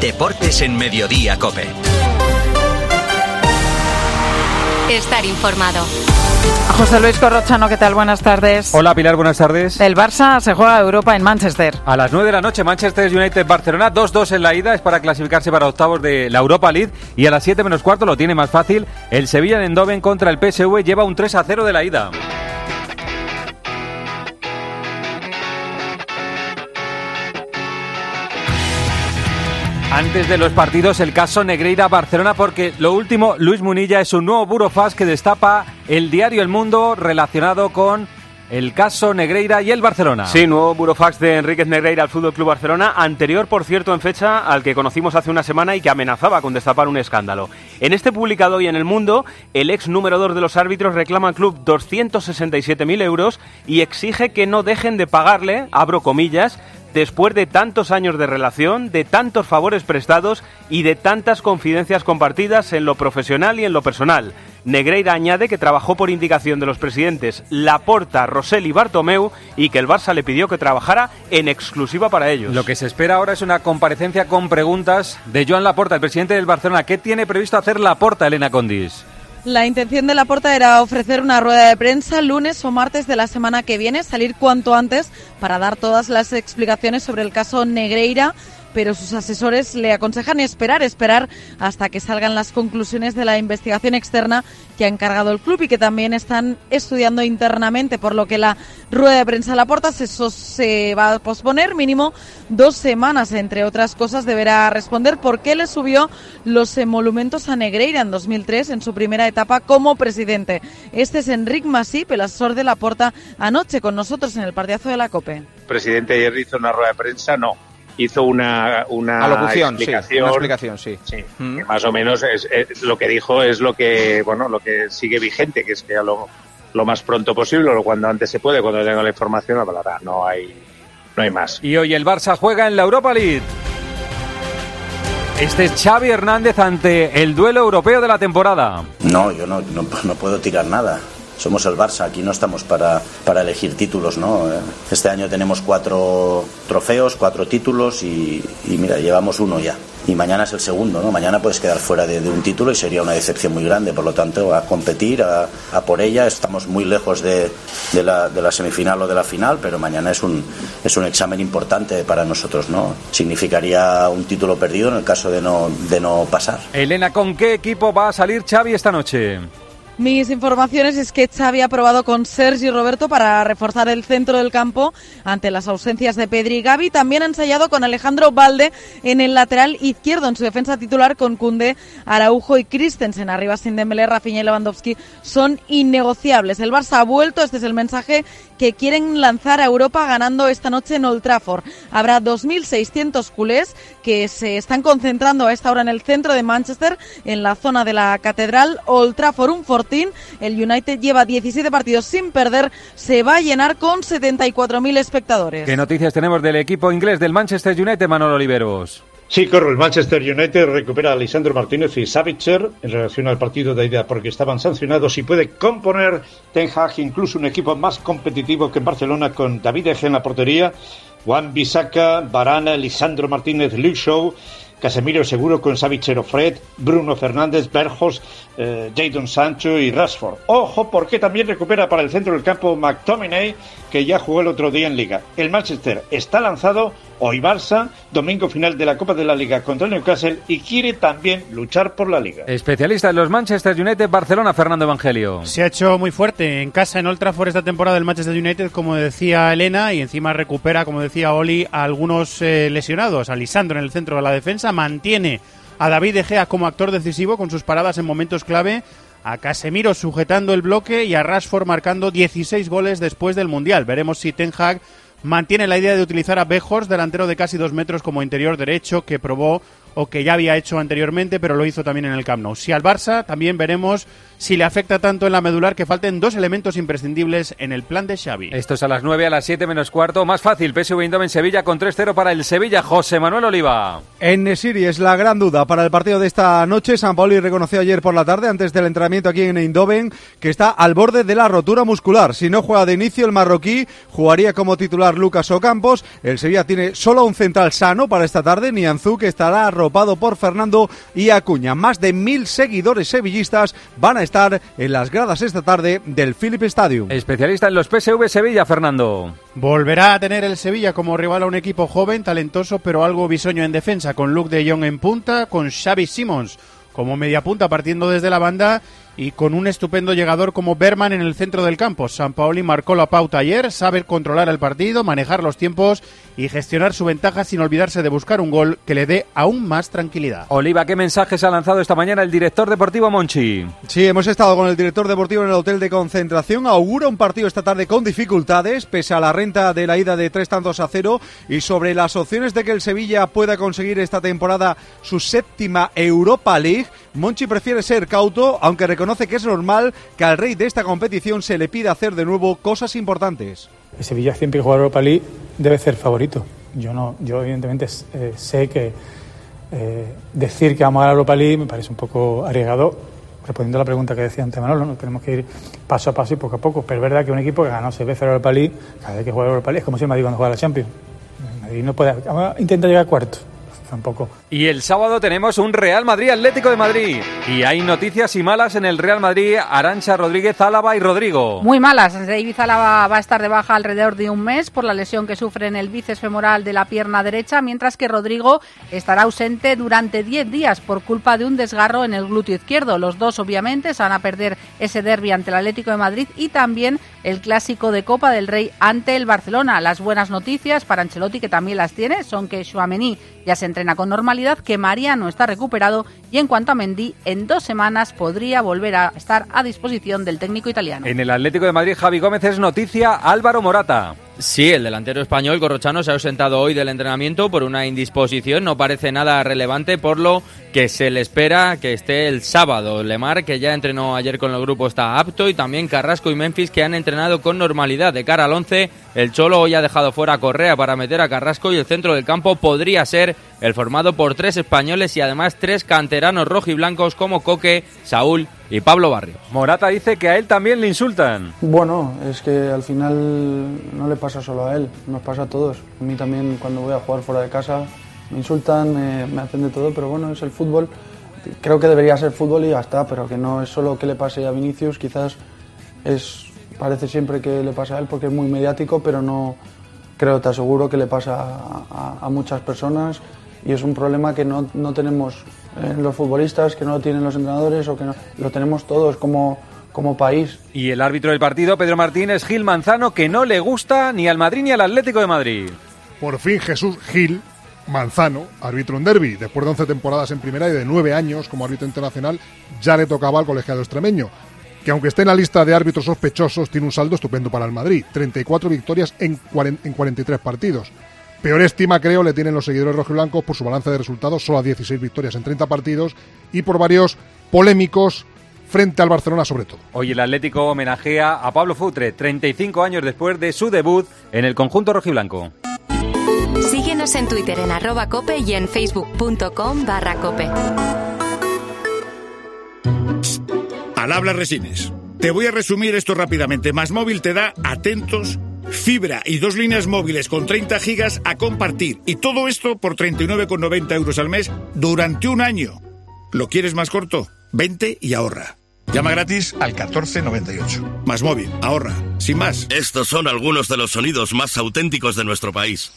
Deportes en Mediodía Cope. Estar informado. José Luis Corrochano, ¿qué tal? Buenas tardes. Hola Pilar, buenas tardes. El Barça se juega a Europa en Manchester. A las 9 de la noche, Manchester United-Barcelona, 2-2 en la ida, es para clasificarse para octavos de la Europa League. Y a las 7 menos cuarto lo tiene más fácil. El Sevilla en Endoven contra el PSV lleva un 3-0 de la ida. Antes de los partidos, el caso Negreira-Barcelona, porque lo último, Luis Munilla es un nuevo burofax que destapa el diario El Mundo relacionado con el caso Negreira y el Barcelona. Sí, nuevo burofax de Enríquez Negreira al Fútbol Club Barcelona, anterior, por cierto, en fecha al que conocimos hace una semana y que amenazaba con destapar un escándalo. En este publicado hoy en El Mundo, el ex número 2 de los árbitros reclama al club 267.000 euros y exige que no dejen de pagarle, abro comillas, después de tantos años de relación, de tantos favores prestados y de tantas confidencias compartidas en lo profesional y en lo personal. Negreira añade que trabajó por indicación de los presidentes Laporta, Rosell y Bartomeu y que el Barça le pidió que trabajara en exclusiva para ellos. Lo que se espera ahora es una comparecencia con preguntas de Joan Laporta, el presidente del Barcelona. ¿Qué tiene previsto hacer Laporta, Elena Condis? La intención de la porta era ofrecer una rueda de prensa lunes o martes de la semana que viene, salir cuanto antes para dar todas las explicaciones sobre el caso Negreira pero sus asesores le aconsejan esperar, esperar hasta que salgan las conclusiones de la investigación externa que ha encargado el club y que también están estudiando internamente, por lo que la rueda de prensa de la puerta se, se va a posponer mínimo dos semanas, entre otras cosas, deberá responder por qué le subió los emolumentos a Negreira en 2003 en su primera etapa como presidente. Este es Enric Masip, el asesor de la puerta, anoche con nosotros en el partidazo de la COPE. Presidente ayer hizo una rueda de prensa, no hizo una, una explicación, sí, sí. Mm. más o menos es, lo que dijo es lo que bueno lo que sigue vigente, que es que a lo, lo más pronto posible, o cuando antes se puede, cuando tenga la información hablará. No hay no hay más. Y hoy el Barça juega en la Europa League. Este es Xavi Hernández ante el duelo europeo de la temporada. No, yo no, no, no puedo tirar nada somos el Barça, aquí no estamos para, para elegir títulos, ¿no? Eh, este año tenemos cuatro trofeos, cuatro títulos y, mira, llevamos uno ya. Y mañana es el segundo, ¿no? Mañana puedes quedar fuera de, un título y sería una decepción muy grande. Por lo tanto, a competir, a, por ella. Estamos muy lejos de, de, la, de la semifinal o de la final, pero mañana es un, es un examen importante para nosotros, ¿no? Significaría un título perdido en el caso de no, de no pasar. Elena, ¿con qué equipo va a salir Xavi esta noche? Mis informaciones es que Xavi ha probado con Sergi Roberto para reforzar el centro del campo ante las ausencias de Pedri y Gavi. También ha ensayado con Alejandro Valde en el lateral izquierdo en su defensa titular con Kunde, Araujo y Christensen. Arriba sin Dembélé, Rafinha y Lewandowski son innegociables. El Barça ha vuelto, este es el mensaje que quieren lanzar a Europa ganando esta noche en Old Trafford. Habrá 2.600 culés que se están concentrando a esta hora en el centro de Manchester, en la zona de la Catedral. Old Trafford, un el United lleva 17 partidos sin perder, se va a llenar con 74.000 espectadores. ¿Qué noticias tenemos del equipo inglés del Manchester United, Manolo Oliveros? Sí, corro. El Manchester United recupera a Lisandro Martínez y Savitzer en relación al partido de ida porque estaban sancionados y puede componer Ten Hag incluso un equipo más competitivo que en Barcelona con David Eje en la portería, Juan Bisaca, Barana, Lisandro Martínez, Luke Shaw Casemiro seguro con Savichero Fred, Bruno Fernández, Berjos, eh, Jadon Sancho y Rashford. Ojo, porque también recupera para el centro del campo McTominay, que ya jugó el otro día en Liga. El Manchester está lanzado Hoy Barça, domingo final de la Copa de la Liga contra el Newcastle y quiere también luchar por la Liga. Especialista en los Manchester United, Barcelona, Fernando Evangelio. Se ha hecho muy fuerte en casa en Old Trafford esta temporada del Manchester United, como decía Elena, y encima recupera, como decía Oli, a algunos eh, lesionados. A Lisandro en el centro de la defensa, mantiene a David De Gea como actor decisivo con sus paradas en momentos clave a Casemiro sujetando el bloque y a Rashford marcando 16 goles después del Mundial. Veremos si Ten Hag mantiene la idea de utilizar a Bejors, delantero de casi dos metros como interior derecho, que probó o que ya había hecho anteriormente, pero lo hizo también en el Camp Nou. Si al Barça también veremos si le afecta tanto en la medular que falten dos elementos imprescindibles en el plan de Xavi. Esto es a las 9, a las 7 menos cuarto. Más fácil, PSV en Sevilla con 3-0 para el Sevilla. José Manuel Oliva. En Nesiri es la gran duda para el partido de esta noche. San Pauli reconoció ayer por la tarde, antes del entrenamiento aquí en Eindhoven, que está al borde de la rotura muscular. Si no juega de inicio, el marroquí jugaría como titular Lucas Ocampos. El Sevilla tiene solo un central sano para esta tarde, Nianzú, que estará arropado por Fernando y Acuña. Más de mil seguidores sevillistas van a estar en las gradas esta tarde del Philip Stadium. Especialista en los PSV Sevilla, Fernando. Volverá a tener el Sevilla como rival a un equipo joven, talentoso, pero algo bisoño en defensa, con Luke de Jong en punta, con Xavi Simons como media punta partiendo desde la banda y con un estupendo llegador como Berman en el centro del campo. San Paoli marcó la pauta ayer, saber controlar el partido, manejar los tiempos y gestionar su ventaja sin olvidarse de buscar un gol que le dé aún más tranquilidad. Oliva, ¿qué mensajes ha lanzado esta mañana el director deportivo Monchi? Sí, hemos estado con el director deportivo en el hotel de concentración. Augura un partido esta tarde con dificultades, pese a la renta de la ida de tres tantos a cero y sobre las opciones de que el Sevilla pueda conseguir esta temporada su séptima Europa League. Monchi prefiere ser cauto, aunque reconoce que es normal que al rey de esta competición se le pida hacer de nuevo cosas importantes. El Sevilla siempre juega Europa League debe ser favorito. Yo no, yo evidentemente eh, sé que eh, decir que vamos a la Europa League me parece un poco arriesgado. Respondiendo a la pregunta que decía antes Manolo, ¿no? tenemos que ir paso a paso y poco a poco. Pero es verdad que un equipo que ganó seis veces la Europa League, cada vez que juega Europa League, es como si Madrid cuando juega la Champions. Madrid no puede, intenta llegar cuarto tampoco. Y el sábado tenemos un Real Madrid Atlético de Madrid. Y hay noticias y malas en el Real Madrid, Arancha Rodríguez, Álava y Rodrigo. Muy malas. David Álava va a estar de baja alrededor de un mes por la lesión que sufre en el bíceps femoral de la pierna derecha, mientras que Rodrigo estará ausente durante 10 días por culpa de un desgarro en el glúteo izquierdo. Los dos obviamente se van a perder ese derby ante el Atlético de Madrid y también el clásico de Copa del Rey ante el Barcelona. Las buenas noticias para Ancelotti, que también las tiene, son que Chouameni ya se entrena con normalidad, que Mariano está recuperado y en cuanto a Mendy, en dos semanas podría volver a estar a disposición del técnico italiano. En el Atlético de Madrid, Javi Gómez es noticia Álvaro Morata. Sí, el delantero español Corrochano se ha ausentado hoy del entrenamiento por una indisposición, no parece nada relevante, por lo que se le espera que esté el sábado. Lemar, que ya entrenó ayer con el grupo, está apto y también Carrasco y Memphis, que han entrenado con normalidad. De cara al 11, el Cholo hoy ha dejado fuera a Correa para meter a Carrasco y el centro del campo podría ser el formado por tres españoles y además tres canteranos rojiblancos como Coque, Saúl y Pablo Barrio. Morata dice que a él también le insultan. Bueno, es que al final no le pasa solo a él, nos pasa a todos. A mí también cuando voy a jugar fuera de casa me insultan, me hacen de todo, pero bueno, es el fútbol. Creo que debería ser fútbol y ya está, pero que no es solo que le pase a Vinicius, quizás es parece siempre que le pasa a él porque es muy mediático, pero no creo, te aseguro que le pasa a, a muchas personas y es un problema que no, no tenemos eh, los futbolistas, que no lo tienen los entrenadores o que no, lo tenemos todos como, como país. Y el árbitro del partido, Pedro Martínez Gil Manzano, que no le gusta ni al Madrid ni al Atlético de Madrid. Por fin Jesús Gil Manzano, árbitro en derby, después de 11 temporadas en primera y de 9 años como árbitro internacional, ya le tocaba al colegiado extremeño, que aunque esté en la lista de árbitros sospechosos, tiene un saldo estupendo para el Madrid, 34 victorias en, en 43 partidos. Peor estima, creo, le tienen los seguidores rojiblancos por su balance de resultados, solo a 16 victorias en 30 partidos y por varios polémicos frente al Barcelona sobre todo. Hoy el Atlético homenajea a Pablo Futre, 35 años después de su debut en el conjunto rojiblanco. Síguenos en Twitter en arroba cope y en facebook.com barra cope. Al habla Resines. Te voy a resumir esto rápidamente. Más móvil te da atentos fibra y dos líneas móviles con 30 gigas a compartir. Y todo esto por 39,90 euros al mes durante un año. ¿Lo quieres más corto? Vente y ahorra. Llama gratis al 1498. Más móvil, ahorra, sin más. Estos son algunos de los sonidos más auténticos de nuestro país.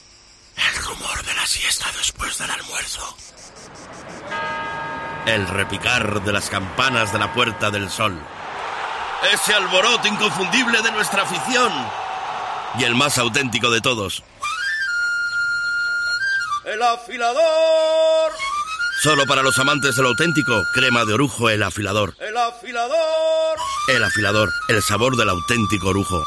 El rumor de la siesta después del almuerzo. El repicar de las campanas de la Puerta del Sol. Ese alboroto inconfundible de nuestra afición y el más auténtico de todos. ¡El afilador! Solo para los amantes de lo auténtico, crema de orujo el afilador. ¡El afilador! El afilador, el sabor del auténtico orujo.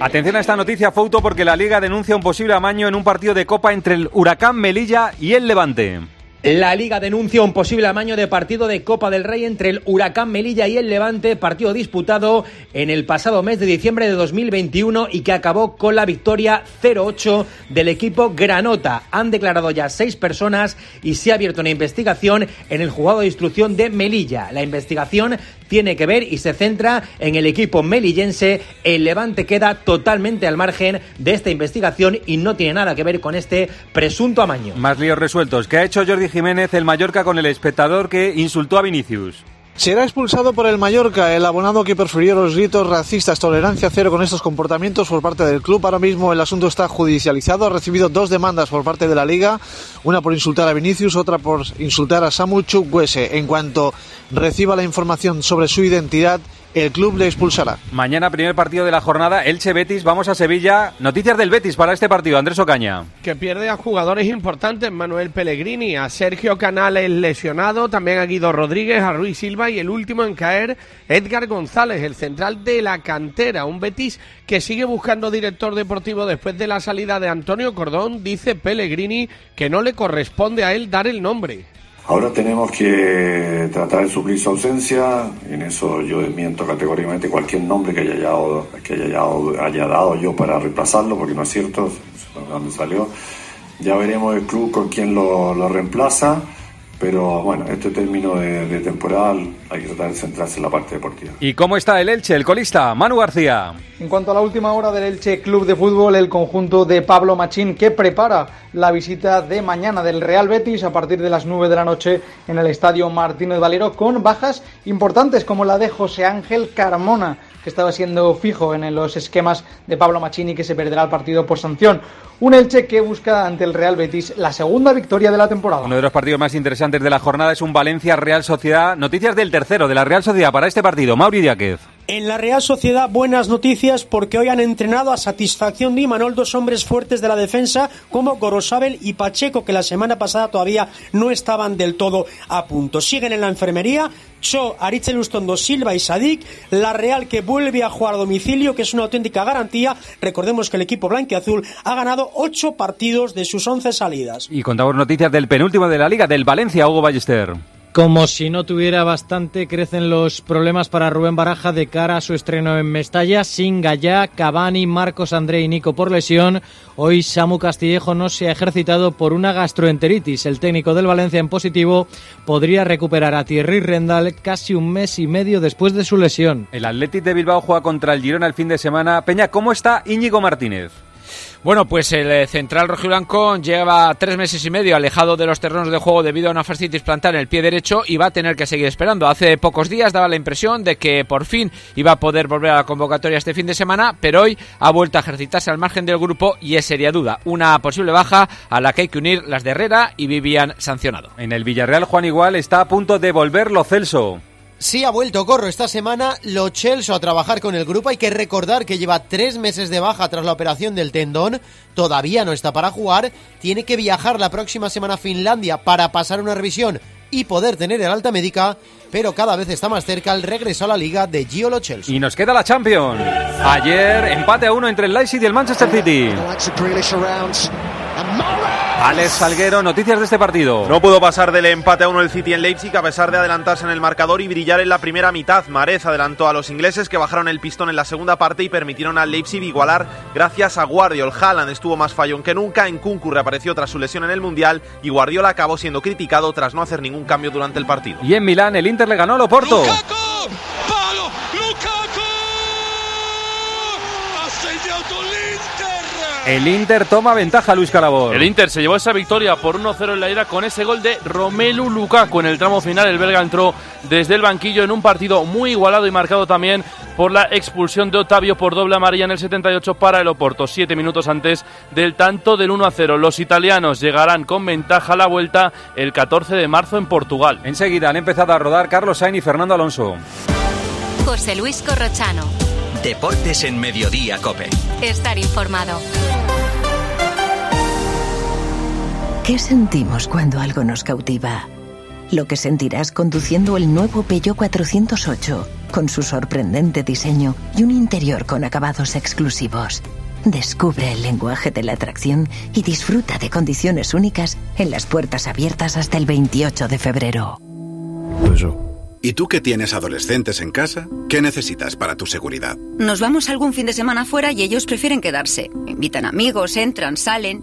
Atención a esta noticia, Fouto, porque la Liga denuncia un posible amaño en un partido de Copa entre el Huracán Melilla y el Levante. La Liga denuncia un posible amaño de partido de Copa del Rey entre el Huracán Melilla y el Levante, partido disputado en el pasado mes de diciembre de 2021 y que acabó con la victoria 0-8 del equipo Granota. Han declarado ya seis personas y se ha abierto una investigación en el juzgado de instrucción de Melilla. La investigación tiene que ver y se centra en el equipo melillense. El Levante queda totalmente al margen de esta investigación y no tiene nada que ver con este presunto amaño. Más líos resueltos. ¿Qué ha hecho Jordi Jiménez el Mallorca con el espectador que insultó a Vinicius? Será expulsado por el Mallorca, el abonado que prefirió los gritos racistas, tolerancia cero con estos comportamientos por parte del club. Ahora mismo el asunto está judicializado. Ha recibido dos demandas por parte de la liga, una por insultar a Vinicius, otra por insultar a Samu Chukwese. En cuanto reciba la información sobre su identidad, el club le expulsará. Mañana, primer partido de la jornada, Elche Betis. Vamos a Sevilla. Noticias del Betis para este partido, Andrés Ocaña. Que pierde a jugadores importantes, Manuel Pellegrini, a Sergio Canales lesionado, también a Guido Rodríguez, a Ruiz Silva y el último en caer, Edgar González, el central de la cantera. Un Betis que sigue buscando director deportivo después de la salida de Antonio Cordón. Dice Pellegrini que no le corresponde a él dar el nombre. Ahora tenemos que tratar de suplir su ausencia. En eso yo desmiento categóricamente cualquier nombre que haya, dado, que haya, haya dado yo para reemplazarlo, porque no es cierto, de dónde salió. Ya veremos el club con quién lo, lo reemplaza. Pero bueno, este término de, de, temporada hay que tratar de centrarse en la parte deportiva. ¿Y cómo está el Elche, el colista? Manu García. En cuanto a la última hora del Elche Club de Fútbol, el conjunto de Pablo Machín que prepara la visita de mañana del Real Betis a partir de las 9 de la noche en el estadio Martínez Valero con bajas importantes como la de José Ángel Carmona que estaba siendo fijo en los esquemas de Pablo Machini que se perderá el partido por sanción. Un Elche que busca ante el Real Betis la segunda victoria de la temporada. Uno de los partidos más interesantes de la jornada es un Valencia Real Sociedad. Noticias del tercero de la Real Sociedad para este partido. Mauri Diáquez. En la Real Sociedad, buenas noticias porque hoy han entrenado a satisfacción de Imanol dos hombres fuertes de la defensa como Gorosabel y Pacheco, que la semana pasada todavía no estaban del todo a punto. Siguen en la enfermería Cho, Aritzel Ustondo, Silva y Sadik. La Real que vuelve a jugar a domicilio, que es una auténtica garantía. Recordemos que el equipo blanquiazul ha ganado ocho partidos de sus once salidas. Y contamos noticias del penúltimo de la liga, del Valencia, Hugo Ballester. Como si no tuviera bastante, crecen los problemas para Rubén Baraja de cara a su estreno en Mestalla. Sin Gallá, Cavani, Marcos André y Nico por lesión. Hoy Samu Castillejo no se ha ejercitado por una gastroenteritis. El técnico del Valencia en positivo podría recuperar a Thierry Rendal casi un mes y medio después de su lesión. El Athletic de Bilbao juega contra el Girona el fin de semana. Peña, ¿cómo está Íñigo Martínez? Bueno, pues el eh, central rojiblanco lleva tres meses y medio alejado de los terrenos de juego debido a una fascitis plantar en el pie derecho y va a tener que seguir esperando. Hace pocos días daba la impresión de que por fin iba a poder volver a la convocatoria este fin de semana, pero hoy ha vuelto a ejercitarse al margen del grupo y es seria duda. Una posible baja a la que hay que unir las de Herrera y Vivian sancionado. En el Villarreal, Juan Igual está a punto de volver lo Celso. Sí ha vuelto Corro esta semana Lo Chelso a trabajar con el grupo. Hay que recordar que lleva tres meses de baja tras la operación del tendón. Todavía no está para jugar. Tiene que viajar la próxima semana a Finlandia para pasar una revisión y poder tener el alta médica. Pero cada vez está más cerca el regreso a la liga de Gio Lo Chelso. Y nos queda la Champions. Ayer empate a uno entre el Leipzig y el Manchester City. Alex Salguero, noticias de este partido. No pudo pasar del empate a uno el City en Leipzig a pesar de adelantarse en el marcador y brillar en la primera mitad. Marez adelantó a los ingleses que bajaron el pistón en la segunda parte y permitieron al Leipzig igualar gracias a Guardiol. Haaland estuvo más fallón que nunca. En Kunku reapareció tras su lesión en el Mundial y Guardiola acabó siendo criticado tras no hacer ningún cambio durante el partido. Y en Milán el Inter le ganó al Oporto. ¡Lukaku! El Inter toma ventaja, Luis Calabor. El Inter se llevó esa victoria por 1-0 en la ira con ese gol de Romelu Lukaku en el tramo final. El belga entró desde el banquillo en un partido muy igualado y marcado también por la expulsión de Otavio por doble amarilla en el 78 para el Oporto, siete minutos antes del tanto del 1 0. Los italianos llegarán con ventaja a la vuelta el 14 de marzo en Portugal. Enseguida han empezado a rodar Carlos Sainz y Fernando Alonso. José Luis Corrochano. Deportes en Mediodía, Cope. Estar informado. ¿Qué sentimos cuando algo nos cautiva? Lo que sentirás conduciendo el nuevo Peugeot 408, con su sorprendente diseño y un interior con acabados exclusivos. Descubre el lenguaje de la atracción y disfruta de condiciones únicas en las puertas abiertas hasta el 28 de febrero. ¿Y tú que tienes adolescentes en casa? ¿Qué necesitas para tu seguridad? Nos vamos algún fin de semana fuera y ellos prefieren quedarse. Invitan amigos, entran, salen.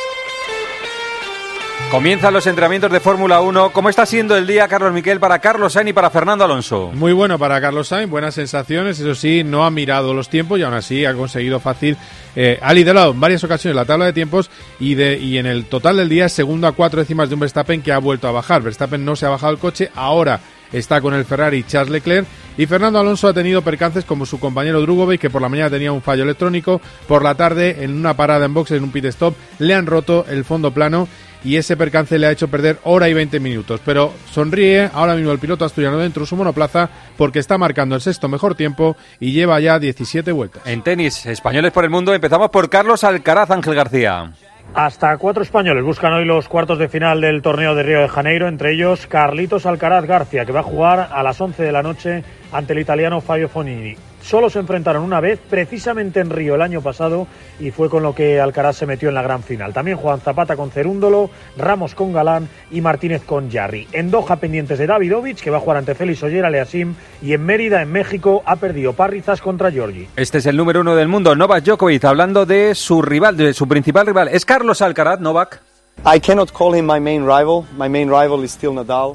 Comienzan los entrenamientos de Fórmula 1. ¿Cómo está siendo el día, Carlos Miquel, para Carlos Sainz y para Fernando Alonso? Muy bueno para Carlos Sainz, buenas sensaciones. Eso sí, no ha mirado los tiempos y aún así ha conseguido fácil. Eh, ha liderado en varias ocasiones la tabla de tiempos y, de, y en el total del día segundo a cuatro décimas de un Verstappen que ha vuelto a bajar. Verstappen no se ha bajado el coche, ahora está con el Ferrari Charles Leclerc y Fernando Alonso ha tenido percances como su compañero Drugovic que por la mañana tenía un fallo electrónico, por la tarde en una parada en boxes en un pit stop le han roto el fondo plano y ese percance le ha hecho perder hora y 20 minutos. Pero sonríe ahora mismo el piloto asturiano dentro de su monoplaza porque está marcando el sexto mejor tiempo y lleva ya 17 vueltas. En tenis, españoles por el mundo, empezamos por Carlos Alcaraz Ángel García. Hasta cuatro españoles buscan hoy los cuartos de final del torneo de Río de Janeiro, entre ellos Carlitos Alcaraz García, que va a jugar a las 11 de la noche ante el italiano Fabio Fonini. Solo se enfrentaron una vez, precisamente en Río el año pasado, y fue con lo que Alcaraz se metió en la gran final. También Juan Zapata con Cerúndolo, Ramos con Galán y Martínez con Jarry. En Doha pendientes de Davidovich, que va a jugar ante Félix Oyer Aleasim, y en Mérida, en México, ha perdido Parrizas contra Giorgi. Este es el número uno del mundo, Novak Djokovic, hablando de su rival, de su principal rival. ¿Es Carlos Alcaraz, Novak?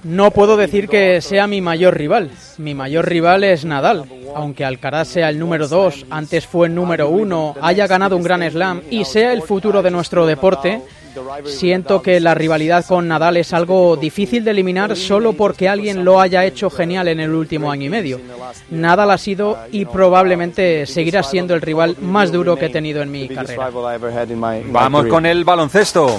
No puedo decir que sea mi mayor rival. Mi mayor rival es Nadal. Aunque Alcaraz sea el número dos, antes fue el número uno, haya ganado un gran slam y sea el futuro de nuestro deporte, siento que la rivalidad con Nadal es algo difícil de eliminar solo porque alguien lo haya hecho genial en el último año y medio. Nadal ha sido y probablemente seguirá siendo el rival más duro que he tenido en mi carrera. Vamos con el baloncesto.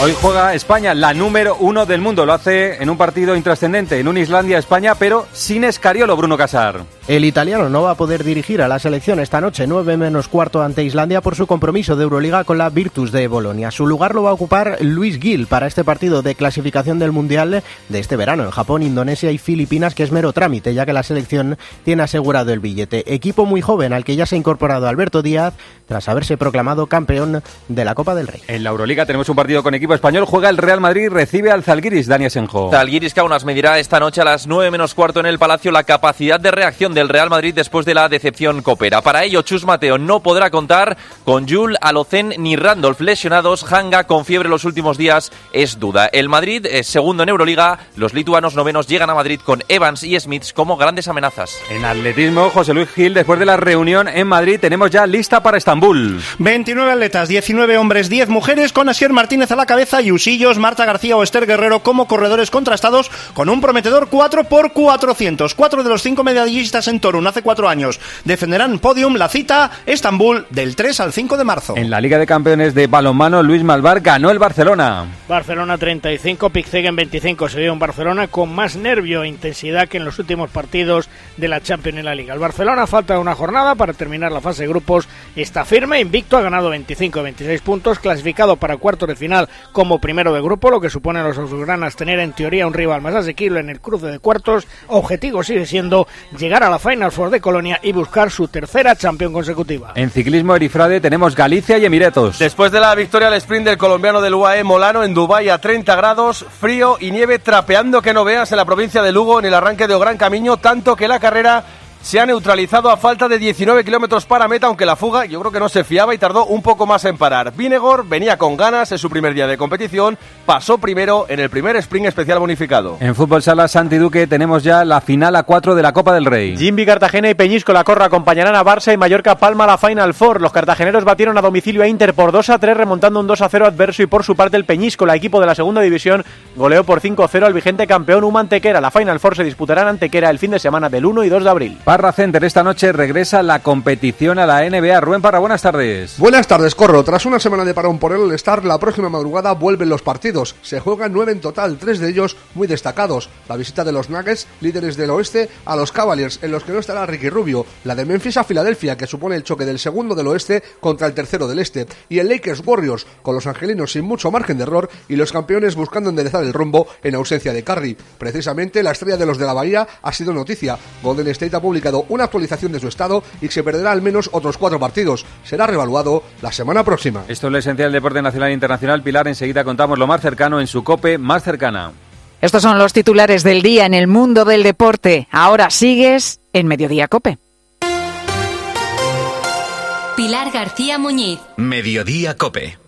Hoy juega España, la número uno del mundo. Lo hace en un partido intrascendente, en un Islandia-España, pero sin Escariolo, Bruno Casar. El italiano no va a poder dirigir a la selección esta noche, 9 menos cuarto ante Islandia, por su compromiso de Euroliga con la Virtus de Bolonia. Su lugar lo va a ocupar Luis Gil para este partido de clasificación del Mundial de este verano en Japón, Indonesia y Filipinas, que es mero trámite, ya que la selección tiene asegurado el billete. Equipo muy joven al que ya se ha incorporado Alberto Díaz tras haberse proclamado campeón de la Copa del Rey. En la Euroliga tenemos un partido con equipo español, juega el Real Madrid, recibe al Zalgiris, Dani Senjo. Zalgiris Kaunas medirá esta noche a las 9 menos cuarto en el Palacio la capacidad de reacción del Real Madrid después de la decepción copera. Para ello, Chus Mateo no podrá contar con Jul, Alocen ni Randolph lesionados. Hanga con fiebre los últimos días es duda. El Madrid es segundo en Euroliga. Los lituanos novenos llegan a Madrid con Evans y Smiths como grandes amenazas. En atletismo, José Luis Gil, después de la reunión en Madrid, tenemos ya lista para Estambul. 29 atletas, 19 hombres, 10 mujeres, con Asier Martínez a la cabeza y Usillos, Marta García o Esther Guerrero como corredores contrastados con un prometedor 4 por 400 Cuatro de los cinco medallistas en Torun hace cuatro años defenderán podium la cita Estambul del 3 al 5 de marzo. En la Liga de Campeones de balonmano, Luis Malvar ganó el Barcelona. Barcelona 35, Pixegen 25. Se vio un Barcelona con más nervio e intensidad que en los últimos partidos de la Champions en la Liga. El Barcelona falta una jornada para terminar la fase de grupos. Está firme, invicto, ha ganado 25 26 puntos, clasificado para cuartos de final como primero de grupo, lo que supone a los azulgranas tener en teoría un rival más asequible en el cruce de cuartos. Objetivo sigue siendo llegar a la Final Four de Colonia y buscar su tercera champion consecutiva. En ciclismo Erifrade tenemos Galicia y Emiratos. Después de la victoria al sprint del colombiano del UAE Molano en Dubái a 30 grados, frío y nieve trapeando que no veas en la provincia de Lugo en el arranque de Gran Camino, tanto que la carrera se ha neutralizado a falta de 19 kilómetros para meta, aunque la fuga yo creo que no se fiaba y tardó un poco más en parar. Vinegor venía con ganas en su primer día de competición, pasó primero en el primer sprint especial bonificado. En Fútbol Sala Santi Duque tenemos ya la final a 4 de la Copa del Rey. Jimby Cartagena y Peñisco la corra acompañarán a Barça y Mallorca Palma a la Final Four. Los cartageneros batieron a domicilio a Inter por 2 a 3, remontando un 2 a 0 adverso y por su parte el Peñisco, la equipo de la segunda división, goleó por 5 a 0 al vigente campeón Humantequera. La Final Four se disputará en Antequera el fin de semana del 1 y 2 de abril. Parra Center esta noche regresa la competición a la NBA. Rubén Parra, buenas tardes. Buenas tardes, Corro. Tras una semana de parón por el All-Star, la próxima madrugada vuelven los partidos. Se juegan nueve en total, tres de ellos muy destacados. La visita de los Nuggets, líderes del oeste, a los Cavaliers, en los que no estará Ricky Rubio. La de Memphis a Filadelfia, que supone el choque del segundo del oeste contra el tercero del este. Y el Lakers Warriors, con los angelinos sin mucho margen de error y los campeones buscando enderezar el rumbo en ausencia de Curry. Precisamente la estrella de los de la Bahía ha sido noticia. Golden State ha publicado publicado una actualización de su estado y se perderá al menos otros cuatro partidos. Será revaluado la semana próxima. Esto es lo esencial del deporte nacional e internacional. Pilar, enseguida contamos lo más cercano en su COPE más cercana. Estos son los titulares del día en el mundo del deporte. Ahora sigues en Mediodía Cope. Pilar García Muñiz. Mediodía Cope.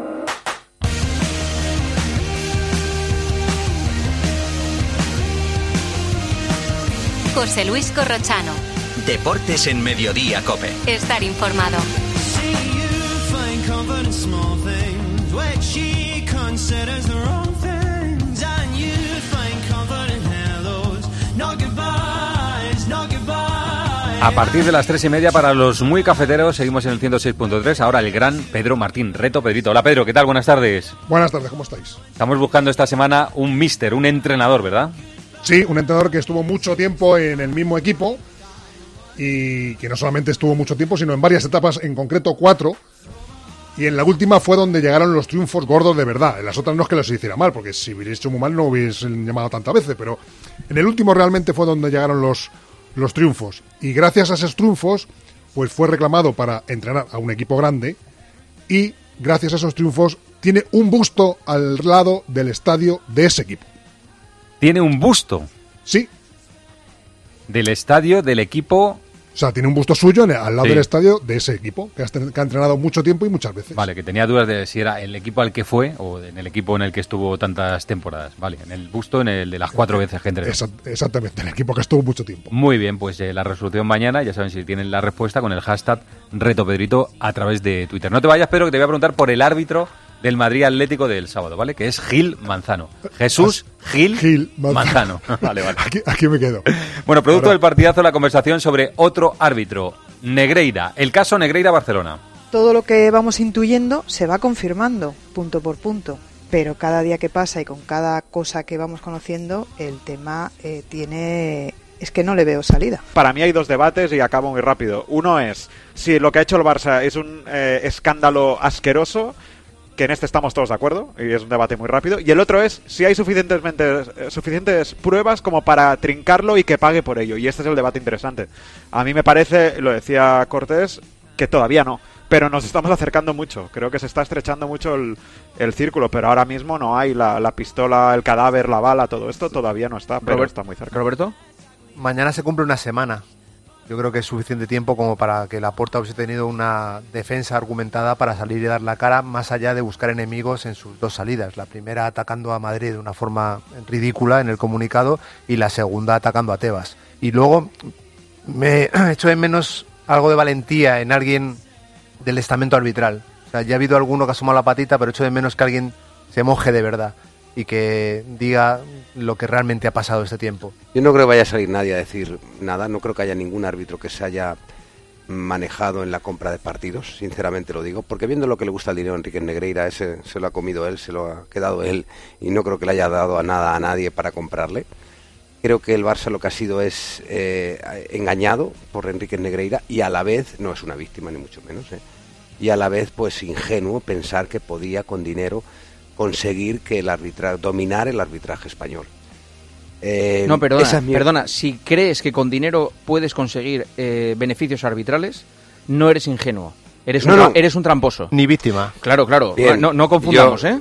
José Luis Corrochano. Deportes en Mediodía Cope. Estar informado. A partir de las tres y media para los muy cafeteros seguimos en el 106.3. Ahora el gran Pedro Martín. Reto Pedrito. Hola Pedro, ¿qué tal? Buenas tardes. Buenas tardes, ¿cómo estáis? Estamos buscando esta semana un mister, un entrenador, ¿verdad? Sí, un entrenador que estuvo mucho tiempo en el mismo equipo y que no solamente estuvo mucho tiempo, sino en varias etapas, en concreto cuatro. Y en la última fue donde llegaron los triunfos gordos de verdad. En las otras no es que los hiciera mal, porque si hubiera hecho muy mal no hubiesen llamado tantas veces, pero en el último realmente fue donde llegaron los, los triunfos. Y gracias a esos triunfos, pues fue reclamado para entrenar a un equipo grande y gracias a esos triunfos tiene un busto al lado del estadio de ese equipo. Tiene un busto. Sí. Del estadio del equipo. O sea, tiene un busto suyo en el- al lado Sí. del estadio de ese equipo, que ha, que ha entrenado mucho tiempo y muchas veces. Vale, que tenía dudas de si era el equipo al que fue o en el equipo en el que estuvo tantas temporadas. Vale, en el busto, en el de las cuatro veces que entrenó. Esa- exactamente, el equipo que estuvo mucho tiempo. Muy bien, pues eh, la resolución mañana, ya saben si tienen la respuesta con el hashtag Reto Pedrito a través de Twitter. No te vayas, pero que te voy a preguntar por el árbitro del Madrid Atlético del sábado, ¿vale? Que es Gil Manzano. Jesús Gil, Manzano. Vale, vale. Aquí, aquí me quedo. Bueno, producto Ahora- del partidazo, la conversación sobre otro árbitro, Negreira. El caso Negreira-Barcelona. todo lo que vamos intuyendo se va confirmando punto por punto. Pero cada día que pasa y con cada cosa que vamos conociendo, el tema eh, tiene... Es que no le veo salida. Para mí hay dos debates y acabo muy rápido. Uno es si lo que ha hecho el Barça es un eh, escándalo asqueroso, que en este estamos todos de acuerdo, y es un debate muy rápido. Y el otro es si hay suficientemente, eh, suficientes pruebas como para trincarlo y que pague por ello. Y este es el debate interesante. A mí me parece, lo decía Cortés, que todavía no. Pero nos estamos acercando mucho. Creo que se está estrechando mucho el, el círculo, pero ahora mismo no hay la, la pistola, el cadáver, la bala, todo esto todavía no está, pero Robert- está muy cerca. ¿Roberto? Mañana se cumple una semana. Yo creo que es suficiente tiempo como para que Laporta hubiese tenido una defensa argumentada para salir y dar la cara, más allá de buscar enemigos en sus dos salidas. La primera atacando a Madrid de una forma ridícula en el comunicado y la segunda atacando a Tebas. Y luego me echo de menos algo de valentía en alguien del estamento arbitral. Ya ha habido alguno que ha asomado la patita, pero echo de menos que alguien se moje de verdad y que diga lo que realmente ha pasado este tiempo. Yo no creo que vaya a salir nadie a decir nada, no creo que haya ningún árbitro que se haya manejado en la compra de partidos, sinceramente lo digo, porque viendo lo que le gusta el dinero a Enrique Negreira, ese se lo ha comido él, se lo ha quedado él y no creo que le haya dado a nada a nadie para comprarle. Creo que el Barça lo que ha sido es eh, engañado por Enrique Negreira y a la vez, no es una víctima ni mucho menos, eh, y a la vez pues ingenuo pensar que podía con dinero conseguir que el arbitra dominar el arbitraje español. Eh, No, perdona, esa es mi- perdona. Si crees que con dinero puedes conseguir eh, beneficios arbitrales, no eres ingenuo. Eres, No, un, no. eres un tramposo. Ni víctima. Claro, claro. Bien, no, no confundamos, yo- ¿eh?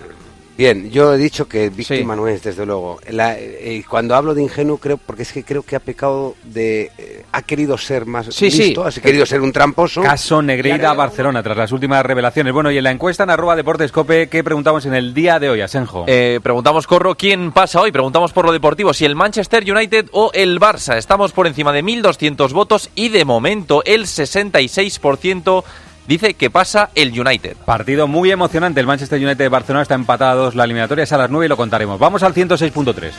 Bien, yo he dicho que víctima no es, desde luego. La- eh, cuando hablo de ingenuo, creo, porque es que creo que ha pecado de. eh, ha querido ser más Sí, sí. listo, ha querido ser un tramposo. Caso Negreira Barcelona, tras las últimas revelaciones. Bueno, y en la encuesta en arroba Deportes Cope, ¿qué preguntamos en el día de hoy, Asenjo? Eh, preguntamos, Corro, ¿quién pasa hoy? Preguntamos por lo deportivo, si el Manchester United o el Barça. Estamos por encima de 1.200 votos y de momento el 66% dice que pasa el United. Partido muy emocionante. El Manchester United de Barcelona está empatado a. La eliminatoria es a las 9 y lo contaremos. Vamos al 106.3.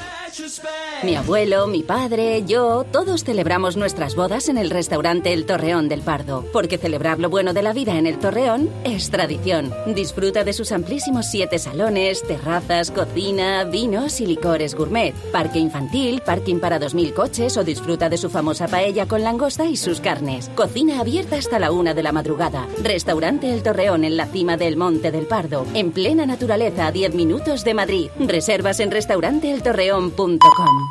Mi abuelo, mi padre, yo, todos celebramos nuestras bodas en el restaurante El Torreón del Pardo, porque celebrar lo bueno de la vida en el Torreón es tradición. Disfruta de sus amplísimos siete salones, terrazas, cocina, vinos y licores gourmet, parque infantil, parking para 2.000 coches o disfruta de su famosa paella con langosta y sus carnes. Cocina abierta hasta la una de la madrugada. Restaurante El Torreón en la cima del Monte del Pardo, en plena naturaleza a 10 minutos de Madrid. Reservas en restauranteeltorreón.com.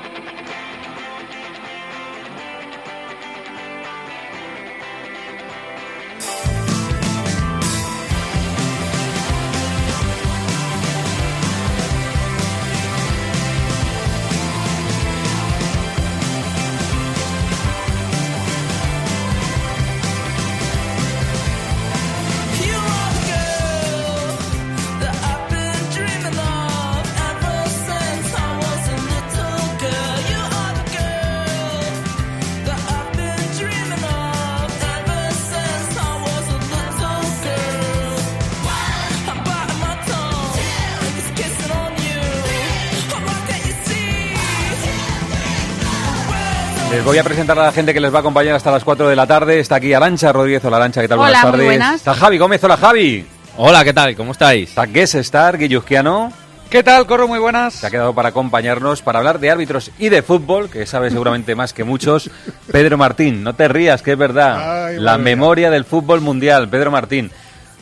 Les voy a presentar a la gente que les va a acompañar hasta las 4 de la tarde. Está aquí Arancha Rodríguez. Hola Arancha, ¿qué tal? Hola, buenas muy tardes. buenas. Está Javi Gómez. Hola Javi. Hola, ¿qué tal? ¿Cómo estáis? Está Guess Star, Guilluzquiano. ¿Qué tal, Corro? Muy buenas. Se ha quedado para acompañarnos, para hablar de árbitros y de fútbol, que sabe seguramente más que muchos. Pedro Martín, no te rías, que es verdad. Ay, la memoria del fútbol mundial, Pedro Martín.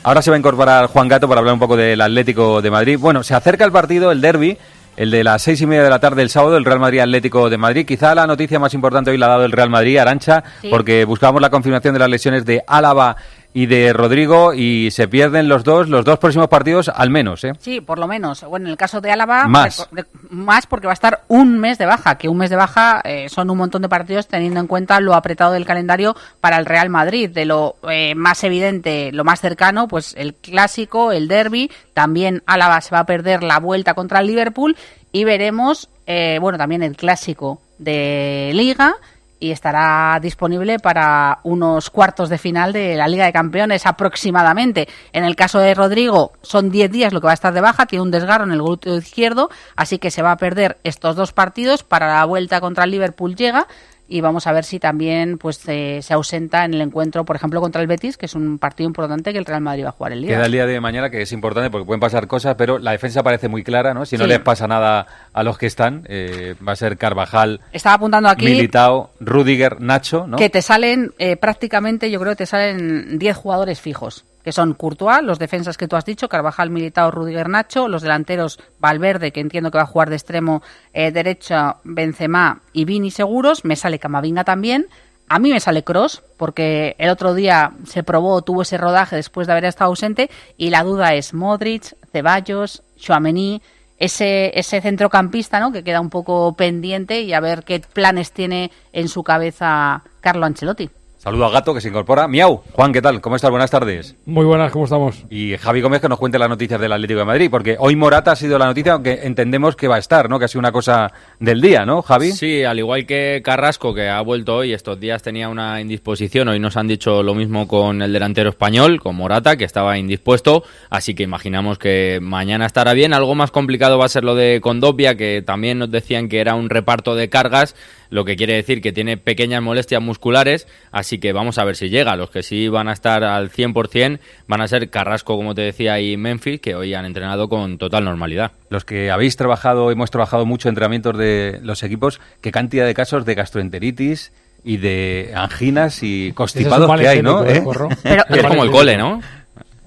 Ahora se va a incorporar Juan Gato para hablar un poco del Atlético de Madrid. Bueno, se acerca el partido, el derby, el de las seis y media de la tarde el sábado, el Real Madrid Atlético de Madrid. Quizá la noticia más importante hoy la ha dado el Real Madrid, Arancha, Sí. porque buscábamos la confirmación de las lesiones de Álava y de Rodrigo y se pierden los dos, los dos próximos partidos al menos, ¿eh? Sí, por lo menos. Bueno, en el caso de Álava, Más. de- de- más porque va a estar un mes de baja, que un mes de baja eh, son un montón de partidos teniendo en cuenta lo apretado del calendario para el Real Madrid. De lo eh, más evidente, lo más cercano, pues el clásico, el derby. También Álava se va a perder la vuelta contra el Liverpool y veremos, eh, bueno, también el clásico de Liga y estará disponible para unos cuartos de final de la Liga de Campeones aproximadamente. En el caso de Rodrigo son 10 días lo que va a estar de baja, tiene un desgarro en el glúteo izquierdo, así que se va a perder estos dos partidos para la vuelta contra el Liverpool llega y vamos a ver si también pues eh, se ausenta en el encuentro, por ejemplo, contra el Betis, que es un partido importante que el Real Madrid va a jugar el día. Queda el día de mañana que es importante porque pueden pasar cosas, pero la defensa parece muy clara, ¿no? Si no Sí. les pasa nada a los que están, eh, va a ser Carvajal, Estaba apuntando aquí Militao, Rudiger, Nacho, ¿no? que te salen eh, prácticamente, yo creo que te salen 10 jugadores fijos, que son Courtois, los defensas que tú has dicho, Carvajal, Militao, Rudiger, Nacho, los delanteros Valverde, que entiendo que va a jugar de extremo eh, derecho, Benzema y Vini seguros, me sale Camavinga también. A mí me sale Cross, porque el otro día se probó, tuvo ese rodaje después de haber estado ausente, y la duda es Modric, Ceballos, Chouameni, ese, ese centrocampista, ¿no? Que queda un poco pendiente y a ver qué planes tiene en su cabeza Carlo Ancelotti. Saludo a Gato que se incorpora. Miau, Juan, ¿qué tal? ¿Cómo estás? Buenas tardes. Muy buenas, ¿cómo estamos? Y Javi Gómez que nos cuente las noticias del Atlético de Madrid, porque hoy Morata ha sido la noticia, aunque entendemos que va a estar, ¿no? Que ha sido una cosa del día, ¿no, Javi? Sí, al igual que Carrasco, que ha vuelto hoy, estos días tenía una indisposición. Hoy nos han dicho lo mismo con el delantero español, con Morata, que estaba indispuesto. Así que imaginamos que mañana estará bien. Algo más complicado va a ser lo de Condopia, que también nos decían que era un reparto de cargas, lo que quiere decir que tiene pequeñas molestias musculares. Así que vamos a ver si llega. Los que sí van a estar al 100% van a ser Carrasco, como te decía, y Memphis, que hoy han entrenado con total normalidad. Los que habéis trabajado, hemos trabajado mucho entrenamientos de los equipos, ¿qué cantidad de casos de gastroenteritis y de anginas y constipados que hay, no? ¿eh, ¿Eh? Pero- Es como el cole, ¿no?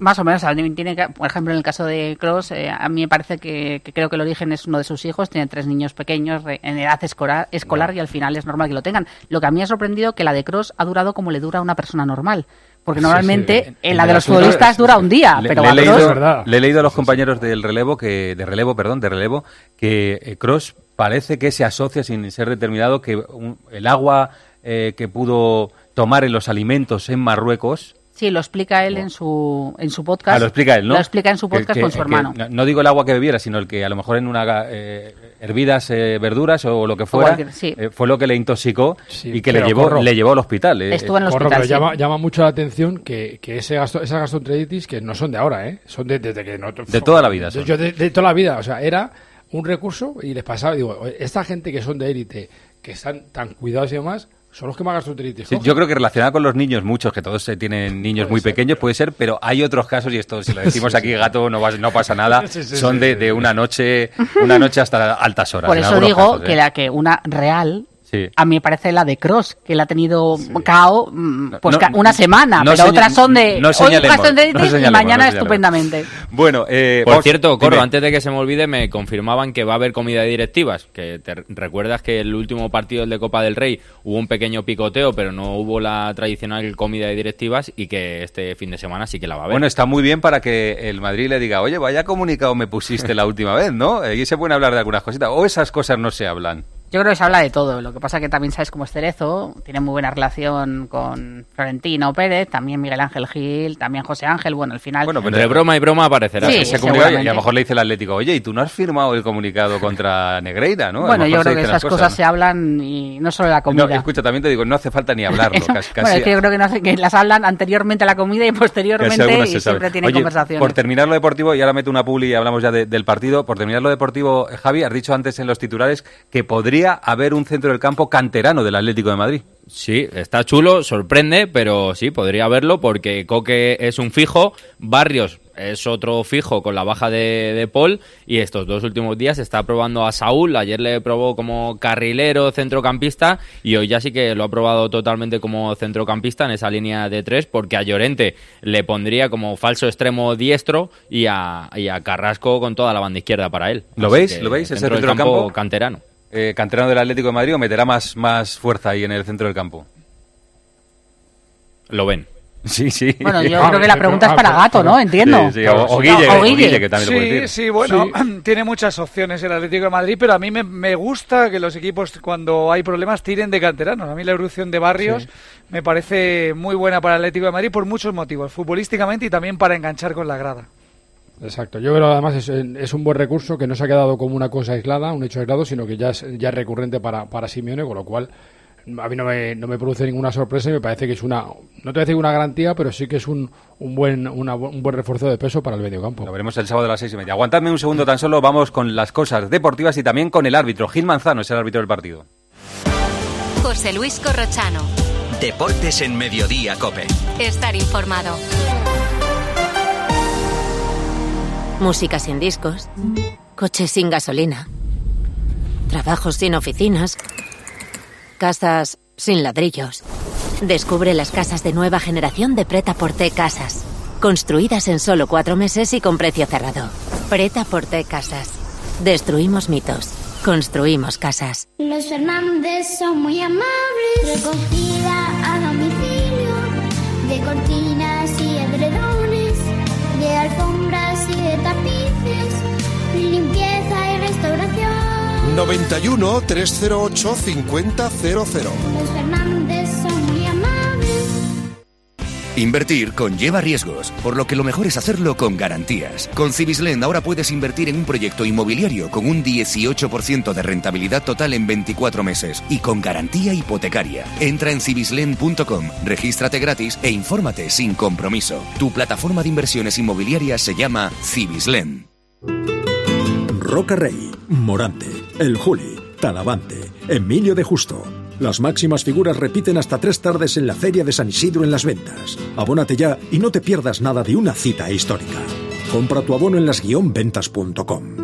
Más o menos, tiene que- por ejemplo, en el caso de Cross, a mí me parece que, que creo que el origen es uno de sus hijos, tiene tres niños pequeños re- en edad escolar, escolar y al final es normal que lo tengan. Lo que a mí ha sorprendido que la de Cross ha durado como le dura a una persona normal. Porque normalmente sí. en la de los futbolistas dura un día, le, pero le he a leído, Kroos- le he leído a los compañeros del relevo que de relevo, perdón, de relevo que Cross parece que se asocia sin ser determinado que un- el agua eh, que pudo tomar en los alimentos en Marruecos Sí, lo explica él en su, en su podcast. Ah, lo explica él, ¿no? Lo explica en su podcast con su hermano. no digo el agua que bebiera, sino el que a lo mejor en una eh, hervidas eh, verduras o lo que fuera, eh, fue lo que le intoxicó y que le llevó, le llevó al hospital. Estuvo en el hospital, pero llama, llama, mucho la atención que, que ese gasto, esas gastroenteritis que no son de ahora, ¿eh? Son de, desde que... No, de toda la vida. Yo, de, de toda la vida, o sea, era un recurso y les pasaba, digo, esta gente que son de élite, que están tan cuidados y demás, son los que más gastroenteritis. Sí, yo creo que relacionado con los niños, muchos, que todos tienen niños muy pequeños, puede ser, pero hay otros casos, y esto si lo decimos aquí, gato, no, no pasa nada, son de, de, una noche una noche hasta altas horas. Por eso digo que ¿eh? la que una real a mí me parece la de Cross, que la ha tenido cao mm, pues una semana, pero otras son de hoy y mañana estupendamente. Bueno, eh, por cierto, Corro, antes de que se me olvide, me confirmaban que va a haber comida de directivas. Que te recuerdas que el último partido de Copa del Rey hubo un pequeño picoteo, pero no hubo la tradicional comida de directivas y que este fin de semana sí que la va a haber. Bueno, está muy bien para que el Madrid le diga, oye, vaya comunicado me pusiste la última vez, ¿no? Y se pueden hablar de algunas cositas. O esas cosas no se hablan. Yo creo que se habla de todo. Lo que pasa que también sabes cómo es Cerezo. Tiene muy buena relación con Florentino Pérez, también Miguel Ángel Gil, también José Ángel. Bueno, al final. Bueno, pero de broma y broma aparecerá sí, ese comunicado y a lo mejor le dice el Atlético, oye, ¿y tú no has firmado el comunicado contra Negreira, no? Bueno, yo creo que esas cosas, se hablan y no solo la comida. No, escucha, también te digo, no hace falta ni hablarlo. casi, bueno, es que yo creo que, no hace, que las hablan anteriormente a la comida y posteriormente y siempre tienen conversaciones. Por terminar lo deportivo, y ahora meto una puli y hablamos ya del partido. Por terminar lo deportivo, Javi, has dicho antes en los titulares que podría haber un centro del campo canterano del Atlético de Madrid. Sí, está chulo, sorprende, pero sí, podría haberlo porque Coque es un fijo, Barrios es otro fijo con la baja de, de, Paul y estos dos últimos días está probando a Saúl, ayer le probó como carrilero, centrocampista y hoy ya sí que lo ha probado totalmente como centrocampista en esa línea de tres porque a Llorente le pondría como falso extremo diestro y a, Carrasco con toda la banda izquierda para él. ¿Lo veis? ¿Lo veis? Ese centrocampo canterano eh, canterano del Atlético de Madrid o meterá más, más fuerza ahí en el centro del campo? Lo ven. Sí, sí. Bueno, yo creo que la pregunta es para Gato, ¿no? Entiendo. Sí, O, Guille, que también sí, lo puede decir. Sí, bueno, tiene muchas opciones el Atlético de Madrid, pero a mí me, me, gusta que los equipos cuando hay problemas tiren de canteranos. A mí la evolución de Barrios me parece muy buena para el Atlético de Madrid por muchos motivos, futbolísticamente y también para enganchar con la grada. Exacto. Yo creo además es, es, un buen recurso que no se ha quedado como una cosa aislada, un hecho aislado, sino que ya es, ya es recurrente para, para Simeone, con lo cual a mí no me, no me produce ninguna sorpresa y me parece que es una, no te voy a decir una garantía, pero sí que es un, un, buen, un buen refuerzo de peso para el mediocampo. Lo veremos el sábado a las seis y media. Aguantadme un segundo tan solo, vamos con las cosas deportivas y también con el árbitro. Gil Manzano es el árbitro del partido. José Luis Corrochano. Deportes en Mediodía, Cope. Estar informado. Música sin discos, coches sin gasolina, trabajos sin oficinas, casas sin ladrillos. Descubre las casas de nueva generación de Preta Porte Casas. Construidas en solo cuatro meses y con precio cerrado. Preta Porte Casas. Destruimos mitos. Construimos casas. Los Fernández son muy amables. Recogida a domicilio de de alfombras y de tapices, limpieza y restauración. 91 308 5000. Los Fernández. Invertir conlleva riesgos, por lo que lo mejor es hacerlo con garantías. Con Cibislend ahora puedes invertir en un proyecto inmobiliario con un 18% de rentabilidad total en 24 meses y con garantía hipotecaria. Entra en cibislend.com, regístrate gratis e infórmate sin compromiso. Tu plataforma de inversiones inmobiliarias se llama Cibislend. Roca Rey, Morante, El Juli, Talavante, Emilio de Justo. Las máximas figuras repiten hasta tres tardes en la Feria de San Isidro en las ventas. Abónate ya y no te pierdas nada de una cita histórica. Compra tu abono en las-ventas.com.